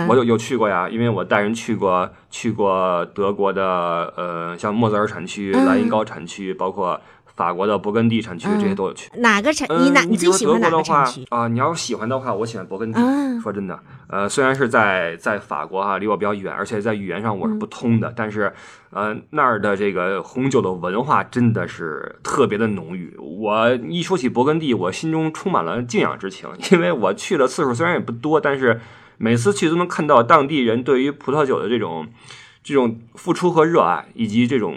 我有有去过呀，因为我带人去过，去过德国的呃，像莫泽尔产区、莱茵高产区，包括法国的勃艮第产区，这些都有去。哪个产？你哪？你最喜欢哪个产区啊？你要喜欢的话，我喜欢勃艮第。说真的，呃，虽然是在在法国哈，离我比较远，而且在语言上我是不通的，但是呃，那儿的这个红酒的文化真的是特别的浓郁。我一说起勃艮第，我心中充满了敬仰之情，因为我去的次数虽然也不多，但是。每次去都能看到当地人对于葡萄酒的这种这种付出和热爱，以及这种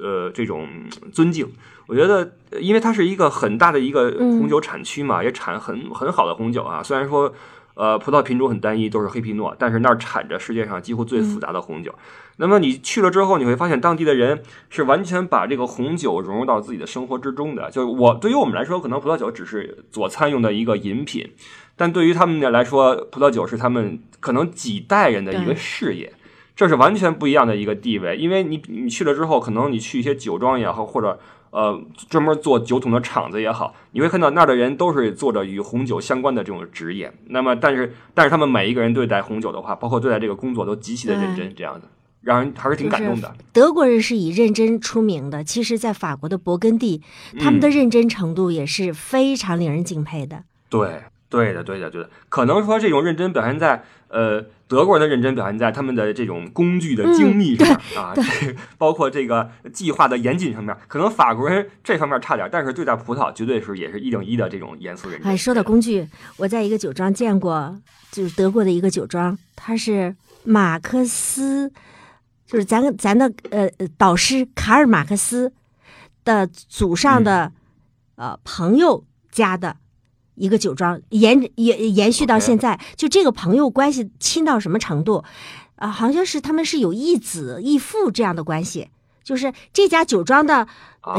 呃这种尊敬。我觉得，因为它是一个很大的一个红酒产区嘛，也产很很好的红酒啊。虽然说。呃，葡萄品种很单一，都是黑皮诺，但是那儿产着世界上几乎最复杂的红酒。那么你去了之后，你会发现当地的人是完全把这个红酒融入到自己的生活之中的。就是我对于我们来说，可能葡萄酒只是佐餐用的一个饮品，但对于他们来说，葡萄酒是他们可能几代人的一个事业。这是完全不一样的一个地位，因为你你去了之后，可能你去一些酒庄也好，或者呃专门做酒桶的厂子也好，你会看到那儿的人都是做着与红酒相关的这种职业。那么，但是但是他们每一个人对待红酒的话，包括对待这个工作都极其的认真，这样的让人还是挺感动的。德国人是以认真出名的，其实，在法国的勃艮第，他们的认真程度也是非常令人敬佩的。对，对的，对的，对的。可能说这种认真表现在呃。德国人的认真表现在他们的这种工具的精密上啊，[LAUGHS] 包括这个计划的严谨上面。可能法国人这方面差点，但是对待葡萄绝对是也是一等一的这种严肃认真。哎，说到工具，我在一个酒庄见过，就是德国的一个酒庄，它是马克思，就是咱咱的呃导师卡尔马克思的祖上的呃朋友家的。一个酒庄延延延续到现在，就这个朋友关系亲到什么程度？啊，好像是他们是有义子义父这样的关系，就是这家酒庄的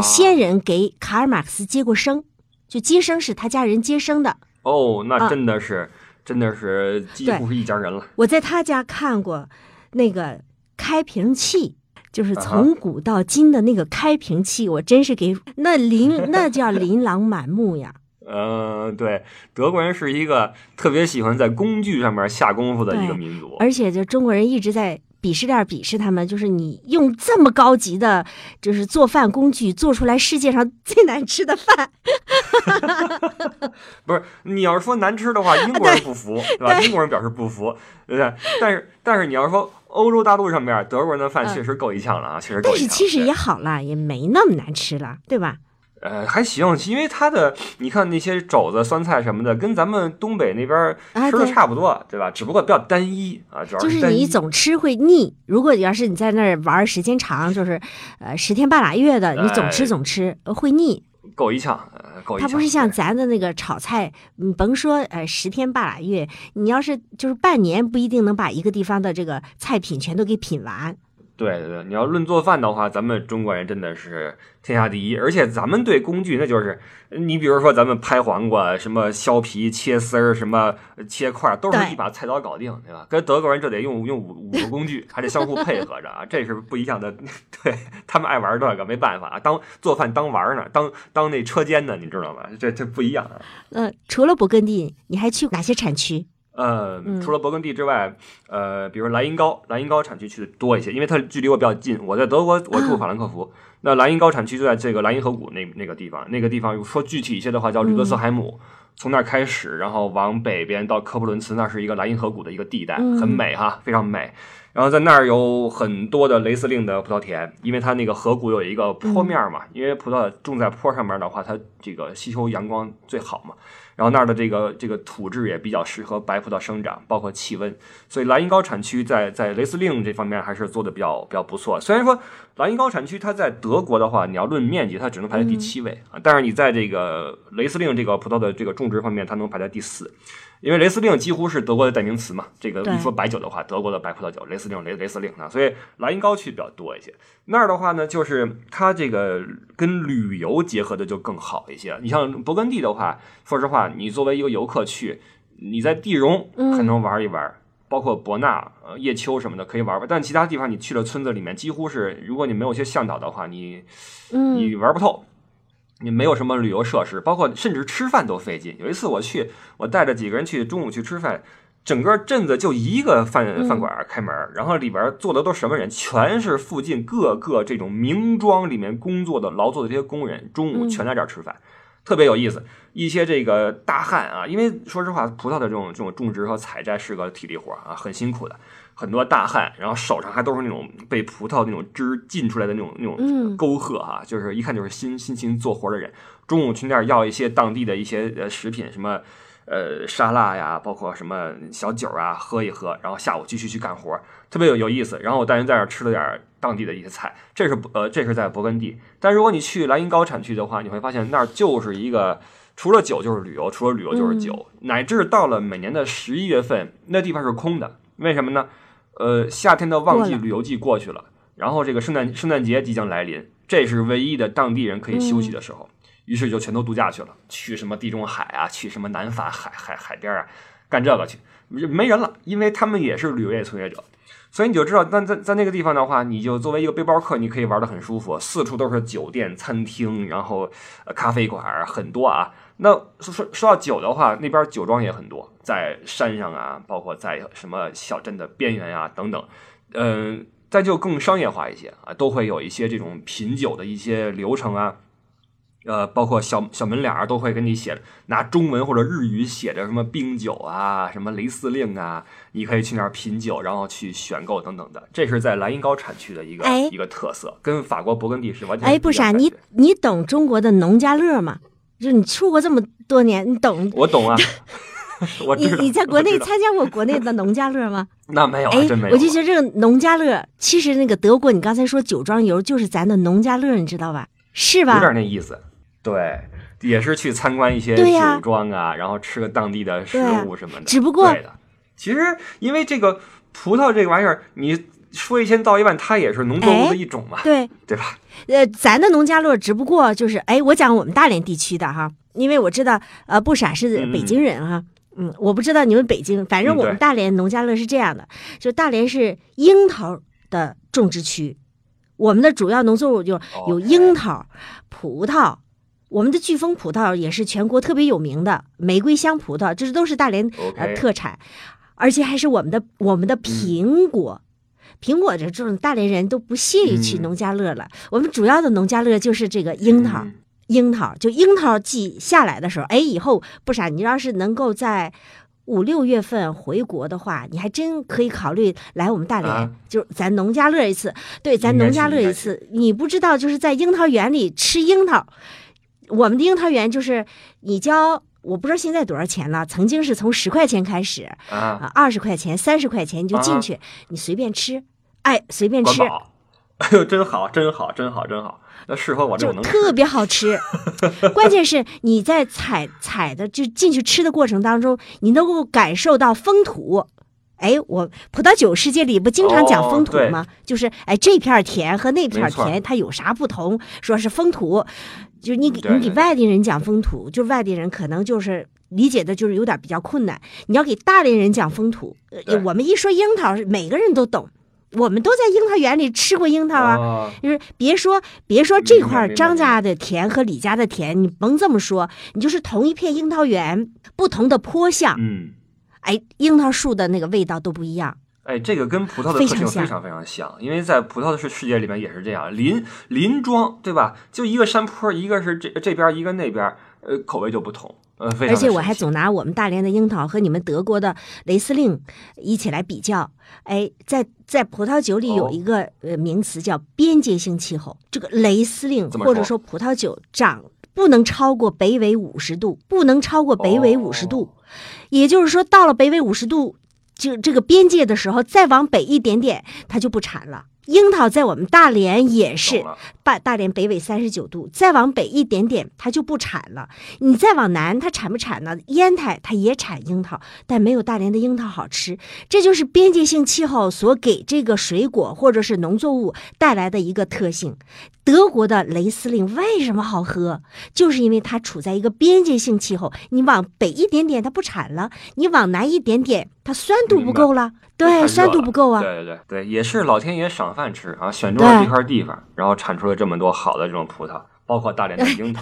先人给卡尔马克思接过生，就接生是他家人接生的。哦，那真的是，真的是几乎是一家人了。我在他家看过那个开瓶器，就是从古到今的那个开瓶器，我真是给那琳那叫琳琅满目呀。嗯，对，德国人是一个特别喜欢在工具上面下功夫的一个民族，而且就中国人一直在鄙视链鄙视他们，就是你用这么高级的，就是做饭工具做出来世界上最难吃的饭，[LAUGHS] 不是你要是说难吃的话，英国人不服，对吧？英国人表示不服，对不对？但是但是你要说欧洲大陆上面德国人的饭确实够一呛了啊，确实够一呛。但是其实也好了，也没那么难吃了，对吧？呃，还行，因为它的你看那些肘子、酸菜什么的，跟咱们东北那边吃的差不多，对吧？只不过比较单一啊，主要是你总吃会腻。如果要是你在那儿玩时间长，就是呃十天半拉月的，你总吃总吃会腻。够一呛，够一呛。它不是像咱的那个炒菜，你甭说呃十天半拉月，你要是就是半年，不一定能把一个地方的这个菜品全都给品完。对对对，你要论做饭的话，咱们中国人真的是天下第一。而且咱们对工具，那就是你比如说咱们拍黄瓜，什么削皮、切丝儿，什么切块，都是一把菜刀搞定，对吧？跟德国人就得用用五五个工具，还得相互配合着啊，这是不一样的。[LAUGHS] 对他们爱玩这个，没办法啊，当做饭当玩呢，当当那车间呢，你知道吗？这这不一样啊。呃，除了勃艮第，你还去哪些产区？呃，除了勃艮第之外，呃，比如莱茵高，莱茵高产区去的多一些，因为它距离我比较近。我在德国，我住法兰克福，[LAUGHS] 那莱茵高产区就在这个莱茵河谷那那个地方。那个地方说具体一些的话，叫吕德斯海姆，从那儿开始，然后往北边到科布伦茨，那是一个莱茵河谷的一个地带，很美哈，非常美。然后在那儿有很多的雷司令的葡萄田，因为它那个河谷有一个坡面嘛，因为葡萄种在坡上面的话，它这个吸收阳光最好嘛。然后那儿的这个这个土质也比较适合白葡萄生长，包括气温，所以莱茵高产区在在雷司令这方面还是做的比较比较不错。虽然说莱茵高产区它在德国的话，你要论面积，它只能排在第七位啊，但是你在这个雷司令这个葡萄的这个种植方面，它能排在第四。因为雷司令几乎是德国的代名词嘛，这个一说白酒的话，德国的白葡萄酒，雷司令雷雷司令啊，所以莱茵高区比较多一些。那儿的话呢，就是它这个跟旅游结合的就更好一些。你像勃艮第的话，说实话，你作为一个游客去，你在地荣可能玩一玩，包括伯纳、呃叶丘什么的可以玩玩，但其他地方你去了村子里面，几乎是如果你没有些向导的话，你你玩不透。你没有什么旅游设施，包括甚至吃饭都费劲。有一次我去，我带着几个人去中午去吃饭，整个镇子就一个饭饭馆开门，然后里边坐的都什么人？全是附近各个这种名庄里面工作的劳作的这些工人，中午全在这儿吃饭，特别有意思。一些这个大汉啊，因为说实话，葡萄的这种这种种植和采摘是个体力活啊，很辛苦的。很多大汉，然后手上还都是那种被葡萄那种汁浸出来的那种那种沟壑哈，就是一看就是辛辛勤做活的人。中午去那儿要一些当地的一些呃食品，什么呃沙拉呀，包括什么小酒啊喝一喝，然后下午继续去干活，特别有有意思。然后我带人在那儿吃了点当地的一些菜，这是呃这是在勃艮第。但如果你去莱茵高产区的话，你会发现那儿就是一个除了酒就是旅游，除了旅游就是酒，乃至到了每年的十一月份，那地方是空的。为什么呢？呃，夏天的旺季旅游季过去了，然后这个圣诞圣诞节即将来临，这是唯一的当地人可以休息的时候，于是就全都度假去了，去什么地中海啊，去什么南法海海海边啊，干这个去，没人了，因为他们也是旅游业从业者。所以你就知道，那在在那个地方的话，你就作为一个背包客，你可以玩得很舒服，四处都是酒店、餐厅，然后咖啡馆很多啊。那说说说到酒的话，那边酒庄也很多，在山上啊，包括在什么小镇的边缘啊等等。嗯，再就更商业化一些啊，都会有一些这种品酒的一些流程啊。呃，包括小小门脸儿都会给你写拿中文或者日语写着什么冰酒啊，什么雷司令啊，你可以去那儿品酒，然后去选购等等的。这是在莱茵高产区的一个一个特色，跟法国勃艮第是完全哎，不傻，你你懂中国的农家乐吗？就是你出国这么多年，你懂？我懂啊，[LAUGHS] 我你你在国内参加过国内的农家乐吗？那没有，哎，真没有。我就觉得这个农家乐，其实那个德国，你刚才说酒庄游就是咱的农家乐，你知道吧？是吧？有点那意思。对，也是去参观一些酒庄啊，然后吃个当地的食物什么的。只不过，其实因为这个葡萄这个玩意儿，你说一千道一万，它也是农作物的一种嘛，对对吧？呃，咱的农家乐只不过就是，哎，我讲我们大连地区的哈，因为我知道，呃，不傻是北京人哈，嗯，我不知道你们北京，反正我们大连农家乐是这样的，就大连是樱桃的种植区，我们的主要农作物就有樱桃、葡萄。我们的巨峰葡萄也是全国特别有名的，玫瑰香葡萄，这都是大连呃特产，而且还是我们的我们的苹果，苹果这种大连人都不屑于去农家乐了。我们主要的农家乐就是这个樱桃，樱桃就樱桃季下来的时候，哎，以后不傻，你要是能够在五六月份回国的话，你还真可以考虑来我们大连，就咱农家乐一次。对，咱农家乐一次，你不知道就是在樱桃园里吃樱桃。我们的樱桃园就是你交，我不知道现在多少钱了。曾经是从十块钱开始啊，二十块钱、三十块钱你就进去，你随便吃，哎，随便吃。哎呦，真好，真好，真好，真好，那适合我这种能特别好吃。[LAUGHS] 关键是你在采采的就进去吃的过程当中，你能够感受到风土。哎，我葡萄酒世界里不经常讲风土吗？就是哎，这片甜和那片甜它有啥不同？说是风土。就是你给你给外地人讲风土，就外地人可能就是理解的，就是有点比较困难。你要给大连人讲风土，我们一说樱桃，每个人都懂。我们都在樱桃园里吃过樱桃啊，就是别说别说这块张家的田和李家的田，你甭这么说，你就是同一片樱桃园，不同的坡向，嗯，哎，樱桃树的那个味道都不一样。哎，这个跟葡萄的特性非常非常像，因为在葡萄的世世界里面也是这样，林林庄对吧？就一个山坡，一个是这这边，一个那边，呃，口味就不同，呃。而且我还总拿我们大连的樱桃和你们德国的雷司令一起来比较。哎，在在葡萄酒里有一个呃名词叫边界性气候，这个雷司令或者说葡萄酒长不能超过北纬五十度，不能超过北纬五十度，也就是说到了北纬五十度。就这个边界的时候，再往北一点点，它就不产了。樱桃在我们大连也是，大大连北纬三十九度，再往北一点点，它就不产了。你再往南，它产不产呢？烟台它也产樱桃，但没有大连的樱桃好吃。这就是边界性气候所给这个水果或者是农作物带来的一个特性。德国的雷司令为什么好喝？就是因为它处在一个边界性气候。你往北一点点，它不产了；你往南一点点，它酸度不够了。对，酸度不够啊！对对对对，也是老天爷赏饭吃啊，选中了一块地方，然后产出了这么多好的这种葡萄，包括大连的樱桃。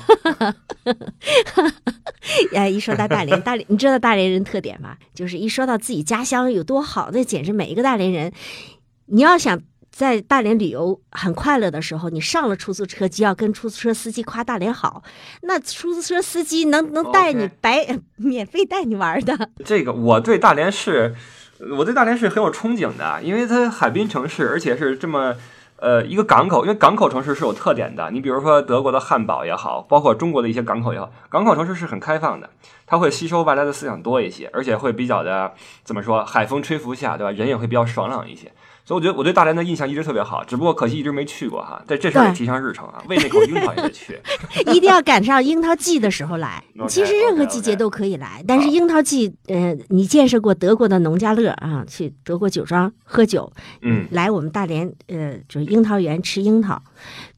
[LAUGHS] 哎，一说到大连，大连，你知道大连人特点吗？就是一说到自己家乡有多好，那简直每一个大连人，你要想在大连旅游很快乐的时候，你上了出租车就要跟出租车司机夸大连好，那出租车司机能能带你白 [LAUGHS] 免费带你玩的。这个我对大连是。我对大连是很有憧憬的，因为它海滨城市，而且是这么呃，一个港口，因为港口城市是有特点的。你比如说德国的汉堡也好，包括中国的一些港口也好，港口城市是很开放的，它会吸收外来的思想多一些，而且会比较的怎么说，海风吹拂下，对吧？人也会比较爽朗一些。所以我觉得我对大连的印象一直特别好，只不过可惜一直没去过哈。但这事儿也提上日程啊，为那口樱桃也得去。[LAUGHS] 一定要赶上樱桃季的时候来。[LAUGHS] 其实任何季节都可以来，但是樱桃季，呃，你见识过德国的农家乐啊？去德国酒庄喝酒，嗯，来我们大连，呃，就是樱桃园吃樱桃。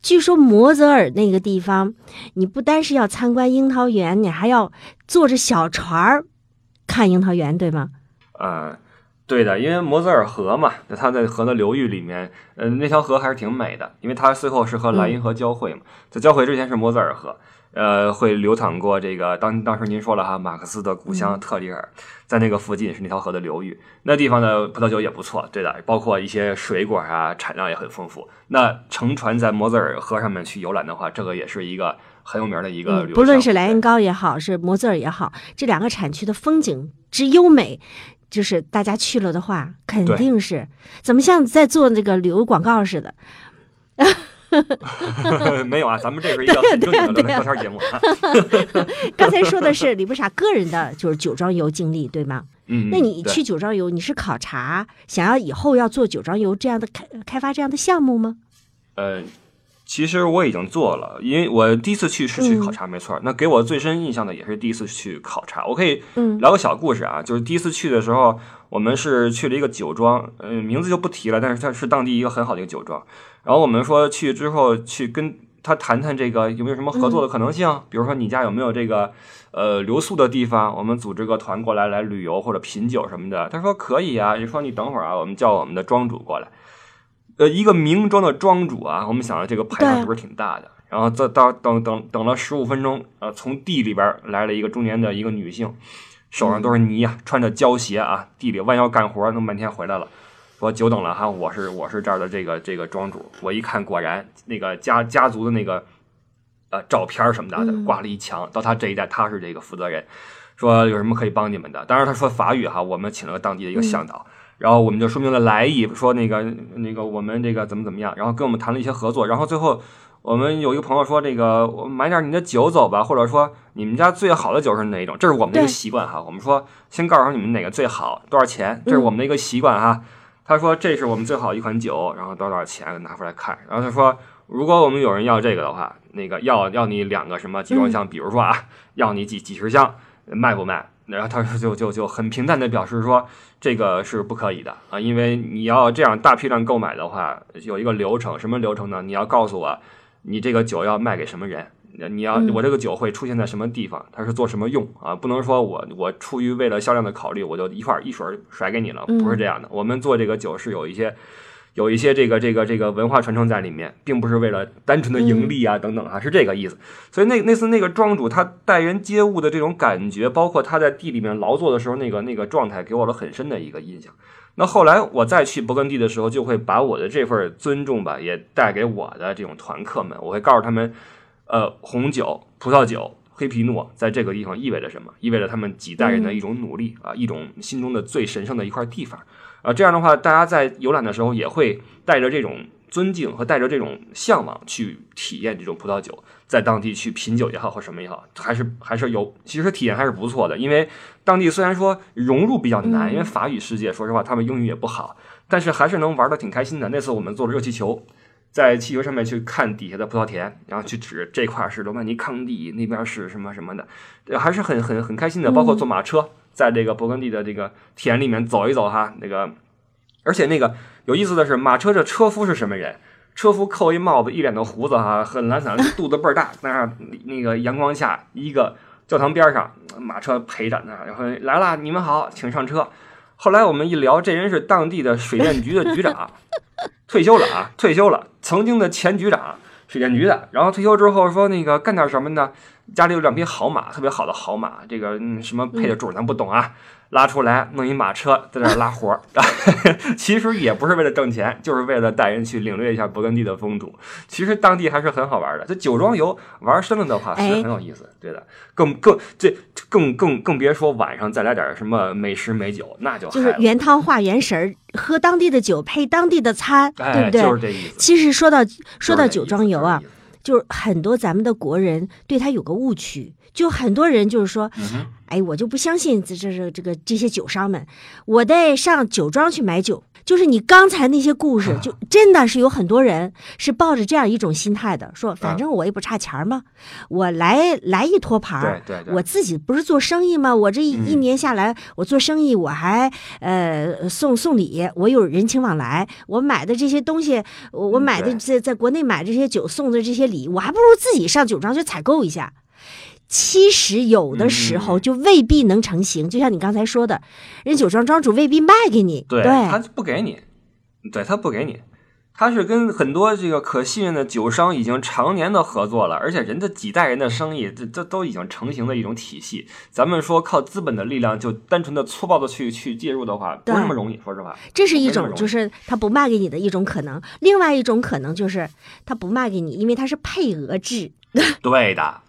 据说摩泽尔那个地方，你不单是要参观樱桃园，你还要坐着小船儿看樱桃园，对吗？呃。对的，因为摩泽尔河嘛，它在河的流域里面，嗯，那条河还是挺美的，因为它最后是和莱茵河交汇嘛，在交汇之前是摩泽尔河，呃，会流淌过这个当当时您说了哈，马克思的故乡特里尔，在那个附近是那条河的流域，那地方的葡萄酒也不错，对的，包括一些水果啊，产量也很丰富。那乘船在摩泽尔河上面去游览的话，这个也是一个很有名的一个旅游，不论是莱茵高也好，是摩泽尔也好，这两个产区的风景之优美。就是大家去了的话，肯定是怎么像在做那个旅游广告似的。[LAUGHS] 没有啊，咱们这是一个很正经的聊天节目。[LAUGHS] 刚才说的是李不傻个人的就是酒庄游经历，对吗？嗯。那你去酒庄游，你是考察，想要以后要做酒庄游这样的开开发这样的项目吗？呃。其实我已经做了，因为我第一次去是去考察，没错。那给我最深印象的也是第一次去考察。我可以聊个小故事啊，就是第一次去的时候，我们是去了一个酒庄，嗯，名字就不提了，但是它是当地一个很好的一个酒庄。然后我们说去之后去跟他谈谈这个有没有什么合作的可能性，比如说你家有没有这个呃留宿的地方，我们组织个团过来来旅游或者品酒什么的。他说可以啊，你说你等会儿啊，我们叫我们的庄主过来。呃，一个名庄的庄主啊，我们想着这个排场是不是挺大的？然后再到等等等了十五分钟，呃，从地里边来了一个中年的一个女性，手上都是泥啊，穿着胶鞋啊，地里弯腰干活弄半天回来了，说久等了哈，我是我是这儿的这个这个庄主。我一看，果然那个家家族的那个呃照片什么的挂了一墙，到他这一代他是这个负责人，说有什么可以帮你们的？当然他说法语哈，我们请了个当地的一个向导。然后我们就说明了来意，说那个那个我们这个怎么怎么样，然后跟我们谈了一些合作。然后最后我们有一个朋友说，这个我买点你的酒走吧，或者说你们家最好的酒是哪一种？这是我们的一个习惯哈。我们说先告诉你们哪个最好，多少钱？这是我们的一个习惯哈。他说这是我们最好的一款酒，然后多少多少钱拿出来看。然后他说，如果我们有人要这个的话，那个要要你两个什么集装箱，比如说啊，要你几几十箱，卖不卖？然后他说就就就很平淡的表示说。这个是不可以的啊，因为你要这样大批量购买的话，有一个流程，什么流程呢？你要告诉我，你这个酒要卖给什么人？你要我这个酒会出现在什么地方？它是做什么用啊？不能说我我出于为了销量的考虑，我就一块一水甩给你了，不是这样的。我们做这个酒是有一些。有一些这个这个这个文化传承在里面，并不是为了单纯的盈利啊等等啊，是这个意思。所以那那次那个庄主他待人接物的这种感觉，包括他在地里面劳作的时候那个那个状态，给我了很深的一个印象。那后来我再去勃艮第的时候，就会把我的这份尊重吧，也带给我的这种团客们。我会告诉他们，呃，红酒、葡萄酒、黑皮诺在这个地方意味着什么？意味着他们几代人的一种努力啊，一种心中的最神圣的一块地方。啊，这样的话，大家在游览的时候也会带着这种尊敬和带着这种向往去体验这种葡萄酒，在当地去品酒也好或什么也好，还是还是有，其实体验还是不错的。因为当地虽然说融入比较难，因为法语世界，说实话他们英语也不好，但是还是能玩的挺开心的。那次我们坐了热气球，在气球上面去看底下的葡萄田，然后去指这块是罗曼尼康帝，那边是什么什么的，还是很很很开心的。包括坐马车。在这个勃艮第的这个田里面走一走哈，那个，而且那个有意思的是，马车这车夫是什么人？车夫扣一帽子，一脸的胡子哈，很懒散，肚子倍儿大。那那个阳光下，一个教堂边上，马车陪着那，然后来了，你们好，请上车。后来我们一聊，这人是当地的水电局的局长，退休了啊，退休了，曾经的前局长，水电局的。然后退休之后说那个干点什么呢？家里有两匹好马，特别好的好马，这个什么配的主咱不懂啊。拉出来弄一马车在那拉活儿，[LAUGHS] 其实也不是为了挣钱，就是为了带人去领略一下勃艮第的风土。其实当地还是很好玩的。这酒庄游玩深了的话是很有意思，对的。更更这更更更别说晚上再来点什么美食美酒，那就就是原汤化原食儿，喝当地的酒配当地的餐，哎、对不对？就是这意思。其实说到说到酒庄游啊，就是很多咱们的国人对他有个误区，就很多人就是说，嗯哎，我就不相信这这这这个这些酒商们，我得上酒庄去买酒。就是你刚才那些故事，就真的是有很多人是抱着这样一种心态的，说反正我也不差钱儿嘛，我来来一托盘儿，对对对。我自己不是做生意吗？我这一年下来，我做生意我还呃送送礼，我有人情往来，我买的这些东西，我我嗯买的对。在在国内买这些酒送的这些礼，我还不如自己上酒庄去采购一下。其实有的时候嗯就未必能成型，就像你刚才说的，人酒庄庄主未必卖给你。对他不给你，对他不给你，他是跟很多这个可信任的酒商已经常年的合作了，而且人家几代人的生意，这这都已经成型的一种体系。咱们说靠资本的力量就单纯的粗暴的去去介入的话，不是那么容易。说实话，这是一种，就是他不卖给你的一种可能。另外一种可能就是他不卖给你，因为他是配额制。[LAUGHS] 对的，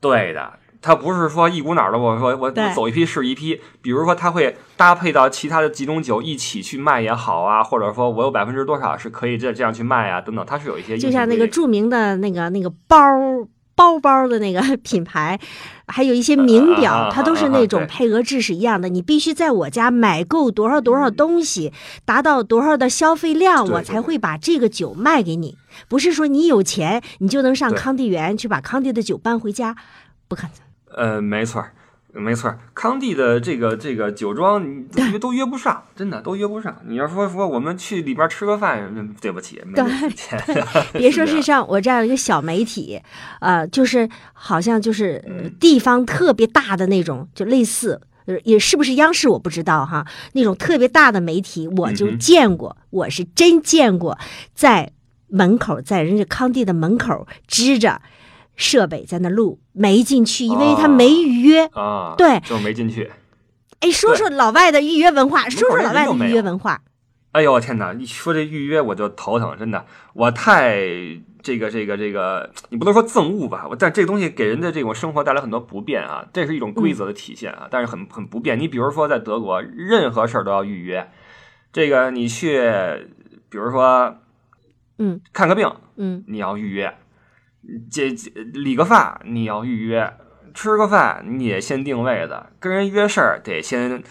对的。它不是说一股脑的，我说我我走一批是一批，比如说它会搭配到其他的几种酒一起去卖也好啊，或者说我有百分之多少是可以这这样去卖啊，等等，它是有一些就像那个著名的那个那个包包包的那个 [LAUGHS] 品牌，还有一些名表，它都是那种配额制是一样的。你必须在我家买够多少多少东西，达到多少的消费量，我才会把这个酒卖给你。不是说你有钱你就能上康帝园去把康帝的酒搬回家，不可能。呃，没错儿，没错，康帝的这个这个酒庄，你都约都约不上，真的都约不上。你要说说我们去里边吃个饭，嗯对不起，没钱。[LAUGHS] 别说是像我这样一个小媒体，呃，就是好像就是地方特别大的那种，就类似。呃也是不是央视我不知道哈，那种特别大的媒体我就见过，我是真见过，在门口，在人家康帝的门口支着设备在那录，没进去，因为他没预约。啊，对就是没进去。哎，说说老外的预约文化，说说老外的预约文化。哎呦我天哪！一说这预约我就头疼，真的，我太这个这个这个，你不能说憎恶吧，我但这个东西给人的这种生活带来很多不便啊，这是一种规则的体现啊，但是很很不便。你比如说在德国，任何事儿都要预约，这个你去，比如说嗯看个病，嗯，你要预约，这这理个发你要预约，吃个饭你也先定位的，跟人约事儿得先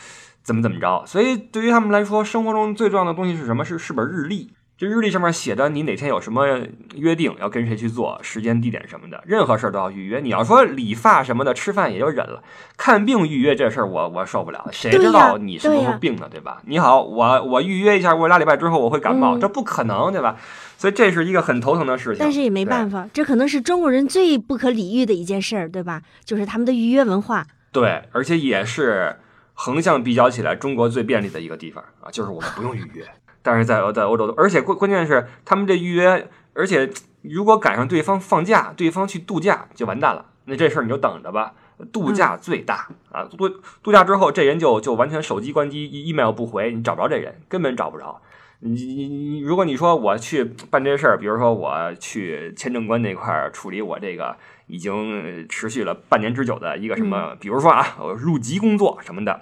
怎么怎么着。所以对于他们来说，生活中最重要的东西是什么？是是本日历。这日历上面写的你哪天有什么约定，要跟谁去做，时间、地点什么的，任何事儿都要预约。你要说理发什么的，吃饭也就忍了，看病预约这事儿我我受不了，谁知道你什么时候病呢？对吧？你好，我我预约一下，我俩礼拜之后我会感冒，嗯这不可能，对吧？所以这是一个很头疼的事情。但是也没办。法，这可能是中国人最不可理喻的一件事儿，对吧？就是他们的预约文化。对，而且也是横向比较起来中国最便利的一个地方啊，就是我们不用预约。但是在在欧洲，而且关关键是他们这预约，而且如果赶上对方放假，对方去度假就完蛋了，那这事儿你就等着吧。度假最大啊，度度假之后，这人就就完全手机关机，email 不回，你找不着这人，根本找不着。你你你，如果你说我去办这事儿，比如说我去签证官那块儿处理我这个已经持续了半年之久的一个什么，比如说啊，我入籍工作什么的，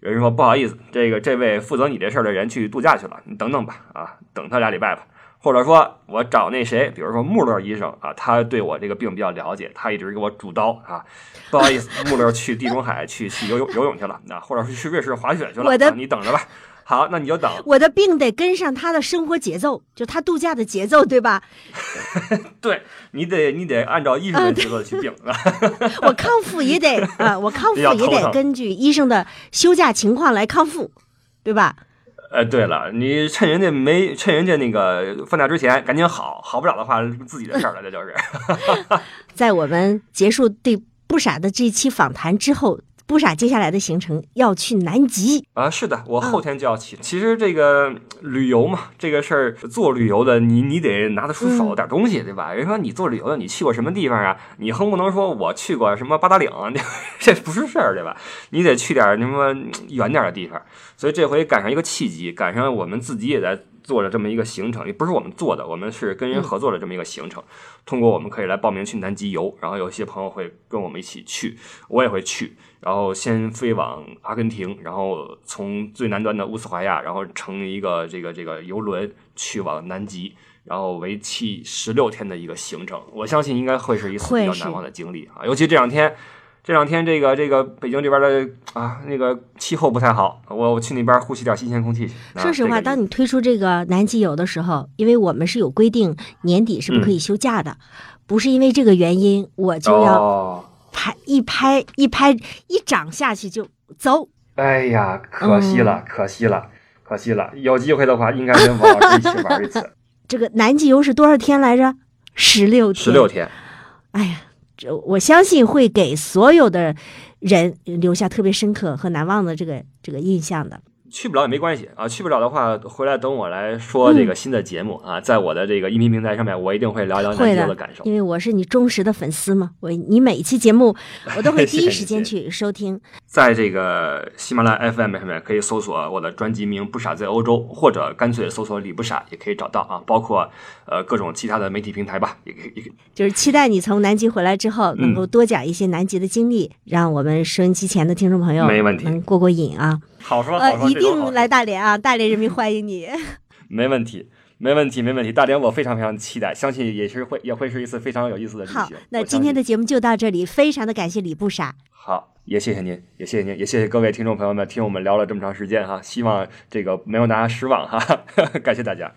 人说不好意思，这个这位负责你这事儿的人去度假去了，你等等吧，啊，等他俩礼拜吧。或者说我找那谁，比如说穆勒医生啊，他对我这个病比较了解，他一直给我主刀啊。不好意思，穆勒去地中海去去游泳游泳去了，啊，或者是去瑞士滑雪去了，我的啊你等着吧。好，那你就等。我的病得跟上他的生活节奏，就他度假的节奏，对吧？[LAUGHS] 对你得你得按照医生的节奏去病啊。我康复也得啊，[LAUGHS] 我康复也得根据医生的休假情况来康复，对吧？呃，对了，你趁人家没趁人家那个放假之前赶紧好，好不了的话自己的事儿了，这就是。[LAUGHS] 在我们结束对不傻的这期访谈之后，不傻接下来的行程要去南极啊，是的，我后天就要去。其实这个旅游嘛，这个事儿做旅游的，你你得拿得出手点东西，对吧？人说你做旅游的，你去过什么地方啊？你横不能说我去过什么八达岭，[LAUGHS] 这不是事儿，对吧？你得去点什么远点的地方。所以这回赶上一个契机，赶上我们自己也在。做了这么一个行程，也不是我们做的，我们是跟人合作的这么一个行程。通过我们可以来报名去南极游，然后有些朋友会跟我们一起去，我也会去。然后先飞往阿根廷，然后从最南端的乌斯怀亚，然后乘一个这个这个游轮去往南极，然后为期十六天的一个行程。我相信应该会是一次比较难忘的经历啊，尤其这两天。这两天，这个这个北京这边的啊，那个气候不太好，我我去那边呼吸点新鲜空气。说实话，当你推出这个南极游的时候，因为我们是有规定年底是不可以休假的，不是因为这个原因，我就要拍一拍一拍一掌下去就走。哎呀，可惜了，可惜了，可惜了！有机会的话，应该跟王老师一起玩一次。[LAUGHS] 这个南极游是多少天来着？十六天。十六天。哎呀。这我相信会给所有的人留下特别深刻和难忘的这个这个印象的。去不了也没关系啊，去不了的话，回来等我来说这个新的节目啊，在我的这个音频平台上面，我一定会聊聊南极的感受。因为我是你忠实的粉丝嘛，我你每一期节目 [LAUGHS] 我都会第一时间去收听。在这个喜马拉雅 FM 上面可以搜索我的专辑名《不傻在欧洲》，或者干脆搜索“李不傻”也可以找到啊。包括呃各种其他的媒体平台吧，也可以。就是期待你从南极回来之后，能够多讲一些南极的经历，让我们收音机前的听众朋友没问题能过过瘾啊。好说，呃，一定来大连啊！大连人民欢迎你。[LAUGHS] 没问题，没问题，没问题。大连我非常非常期待，相信也是会也会是一次非常有意思的旅行。好，那今天的节目就到这里，非常的感谢李不傻。好，也谢谢您，也谢谢您，也谢谢各位听众朋友们听我们聊了这么长时间哈，希望这个没有大家失望哈，[LAUGHS] 感谢大家。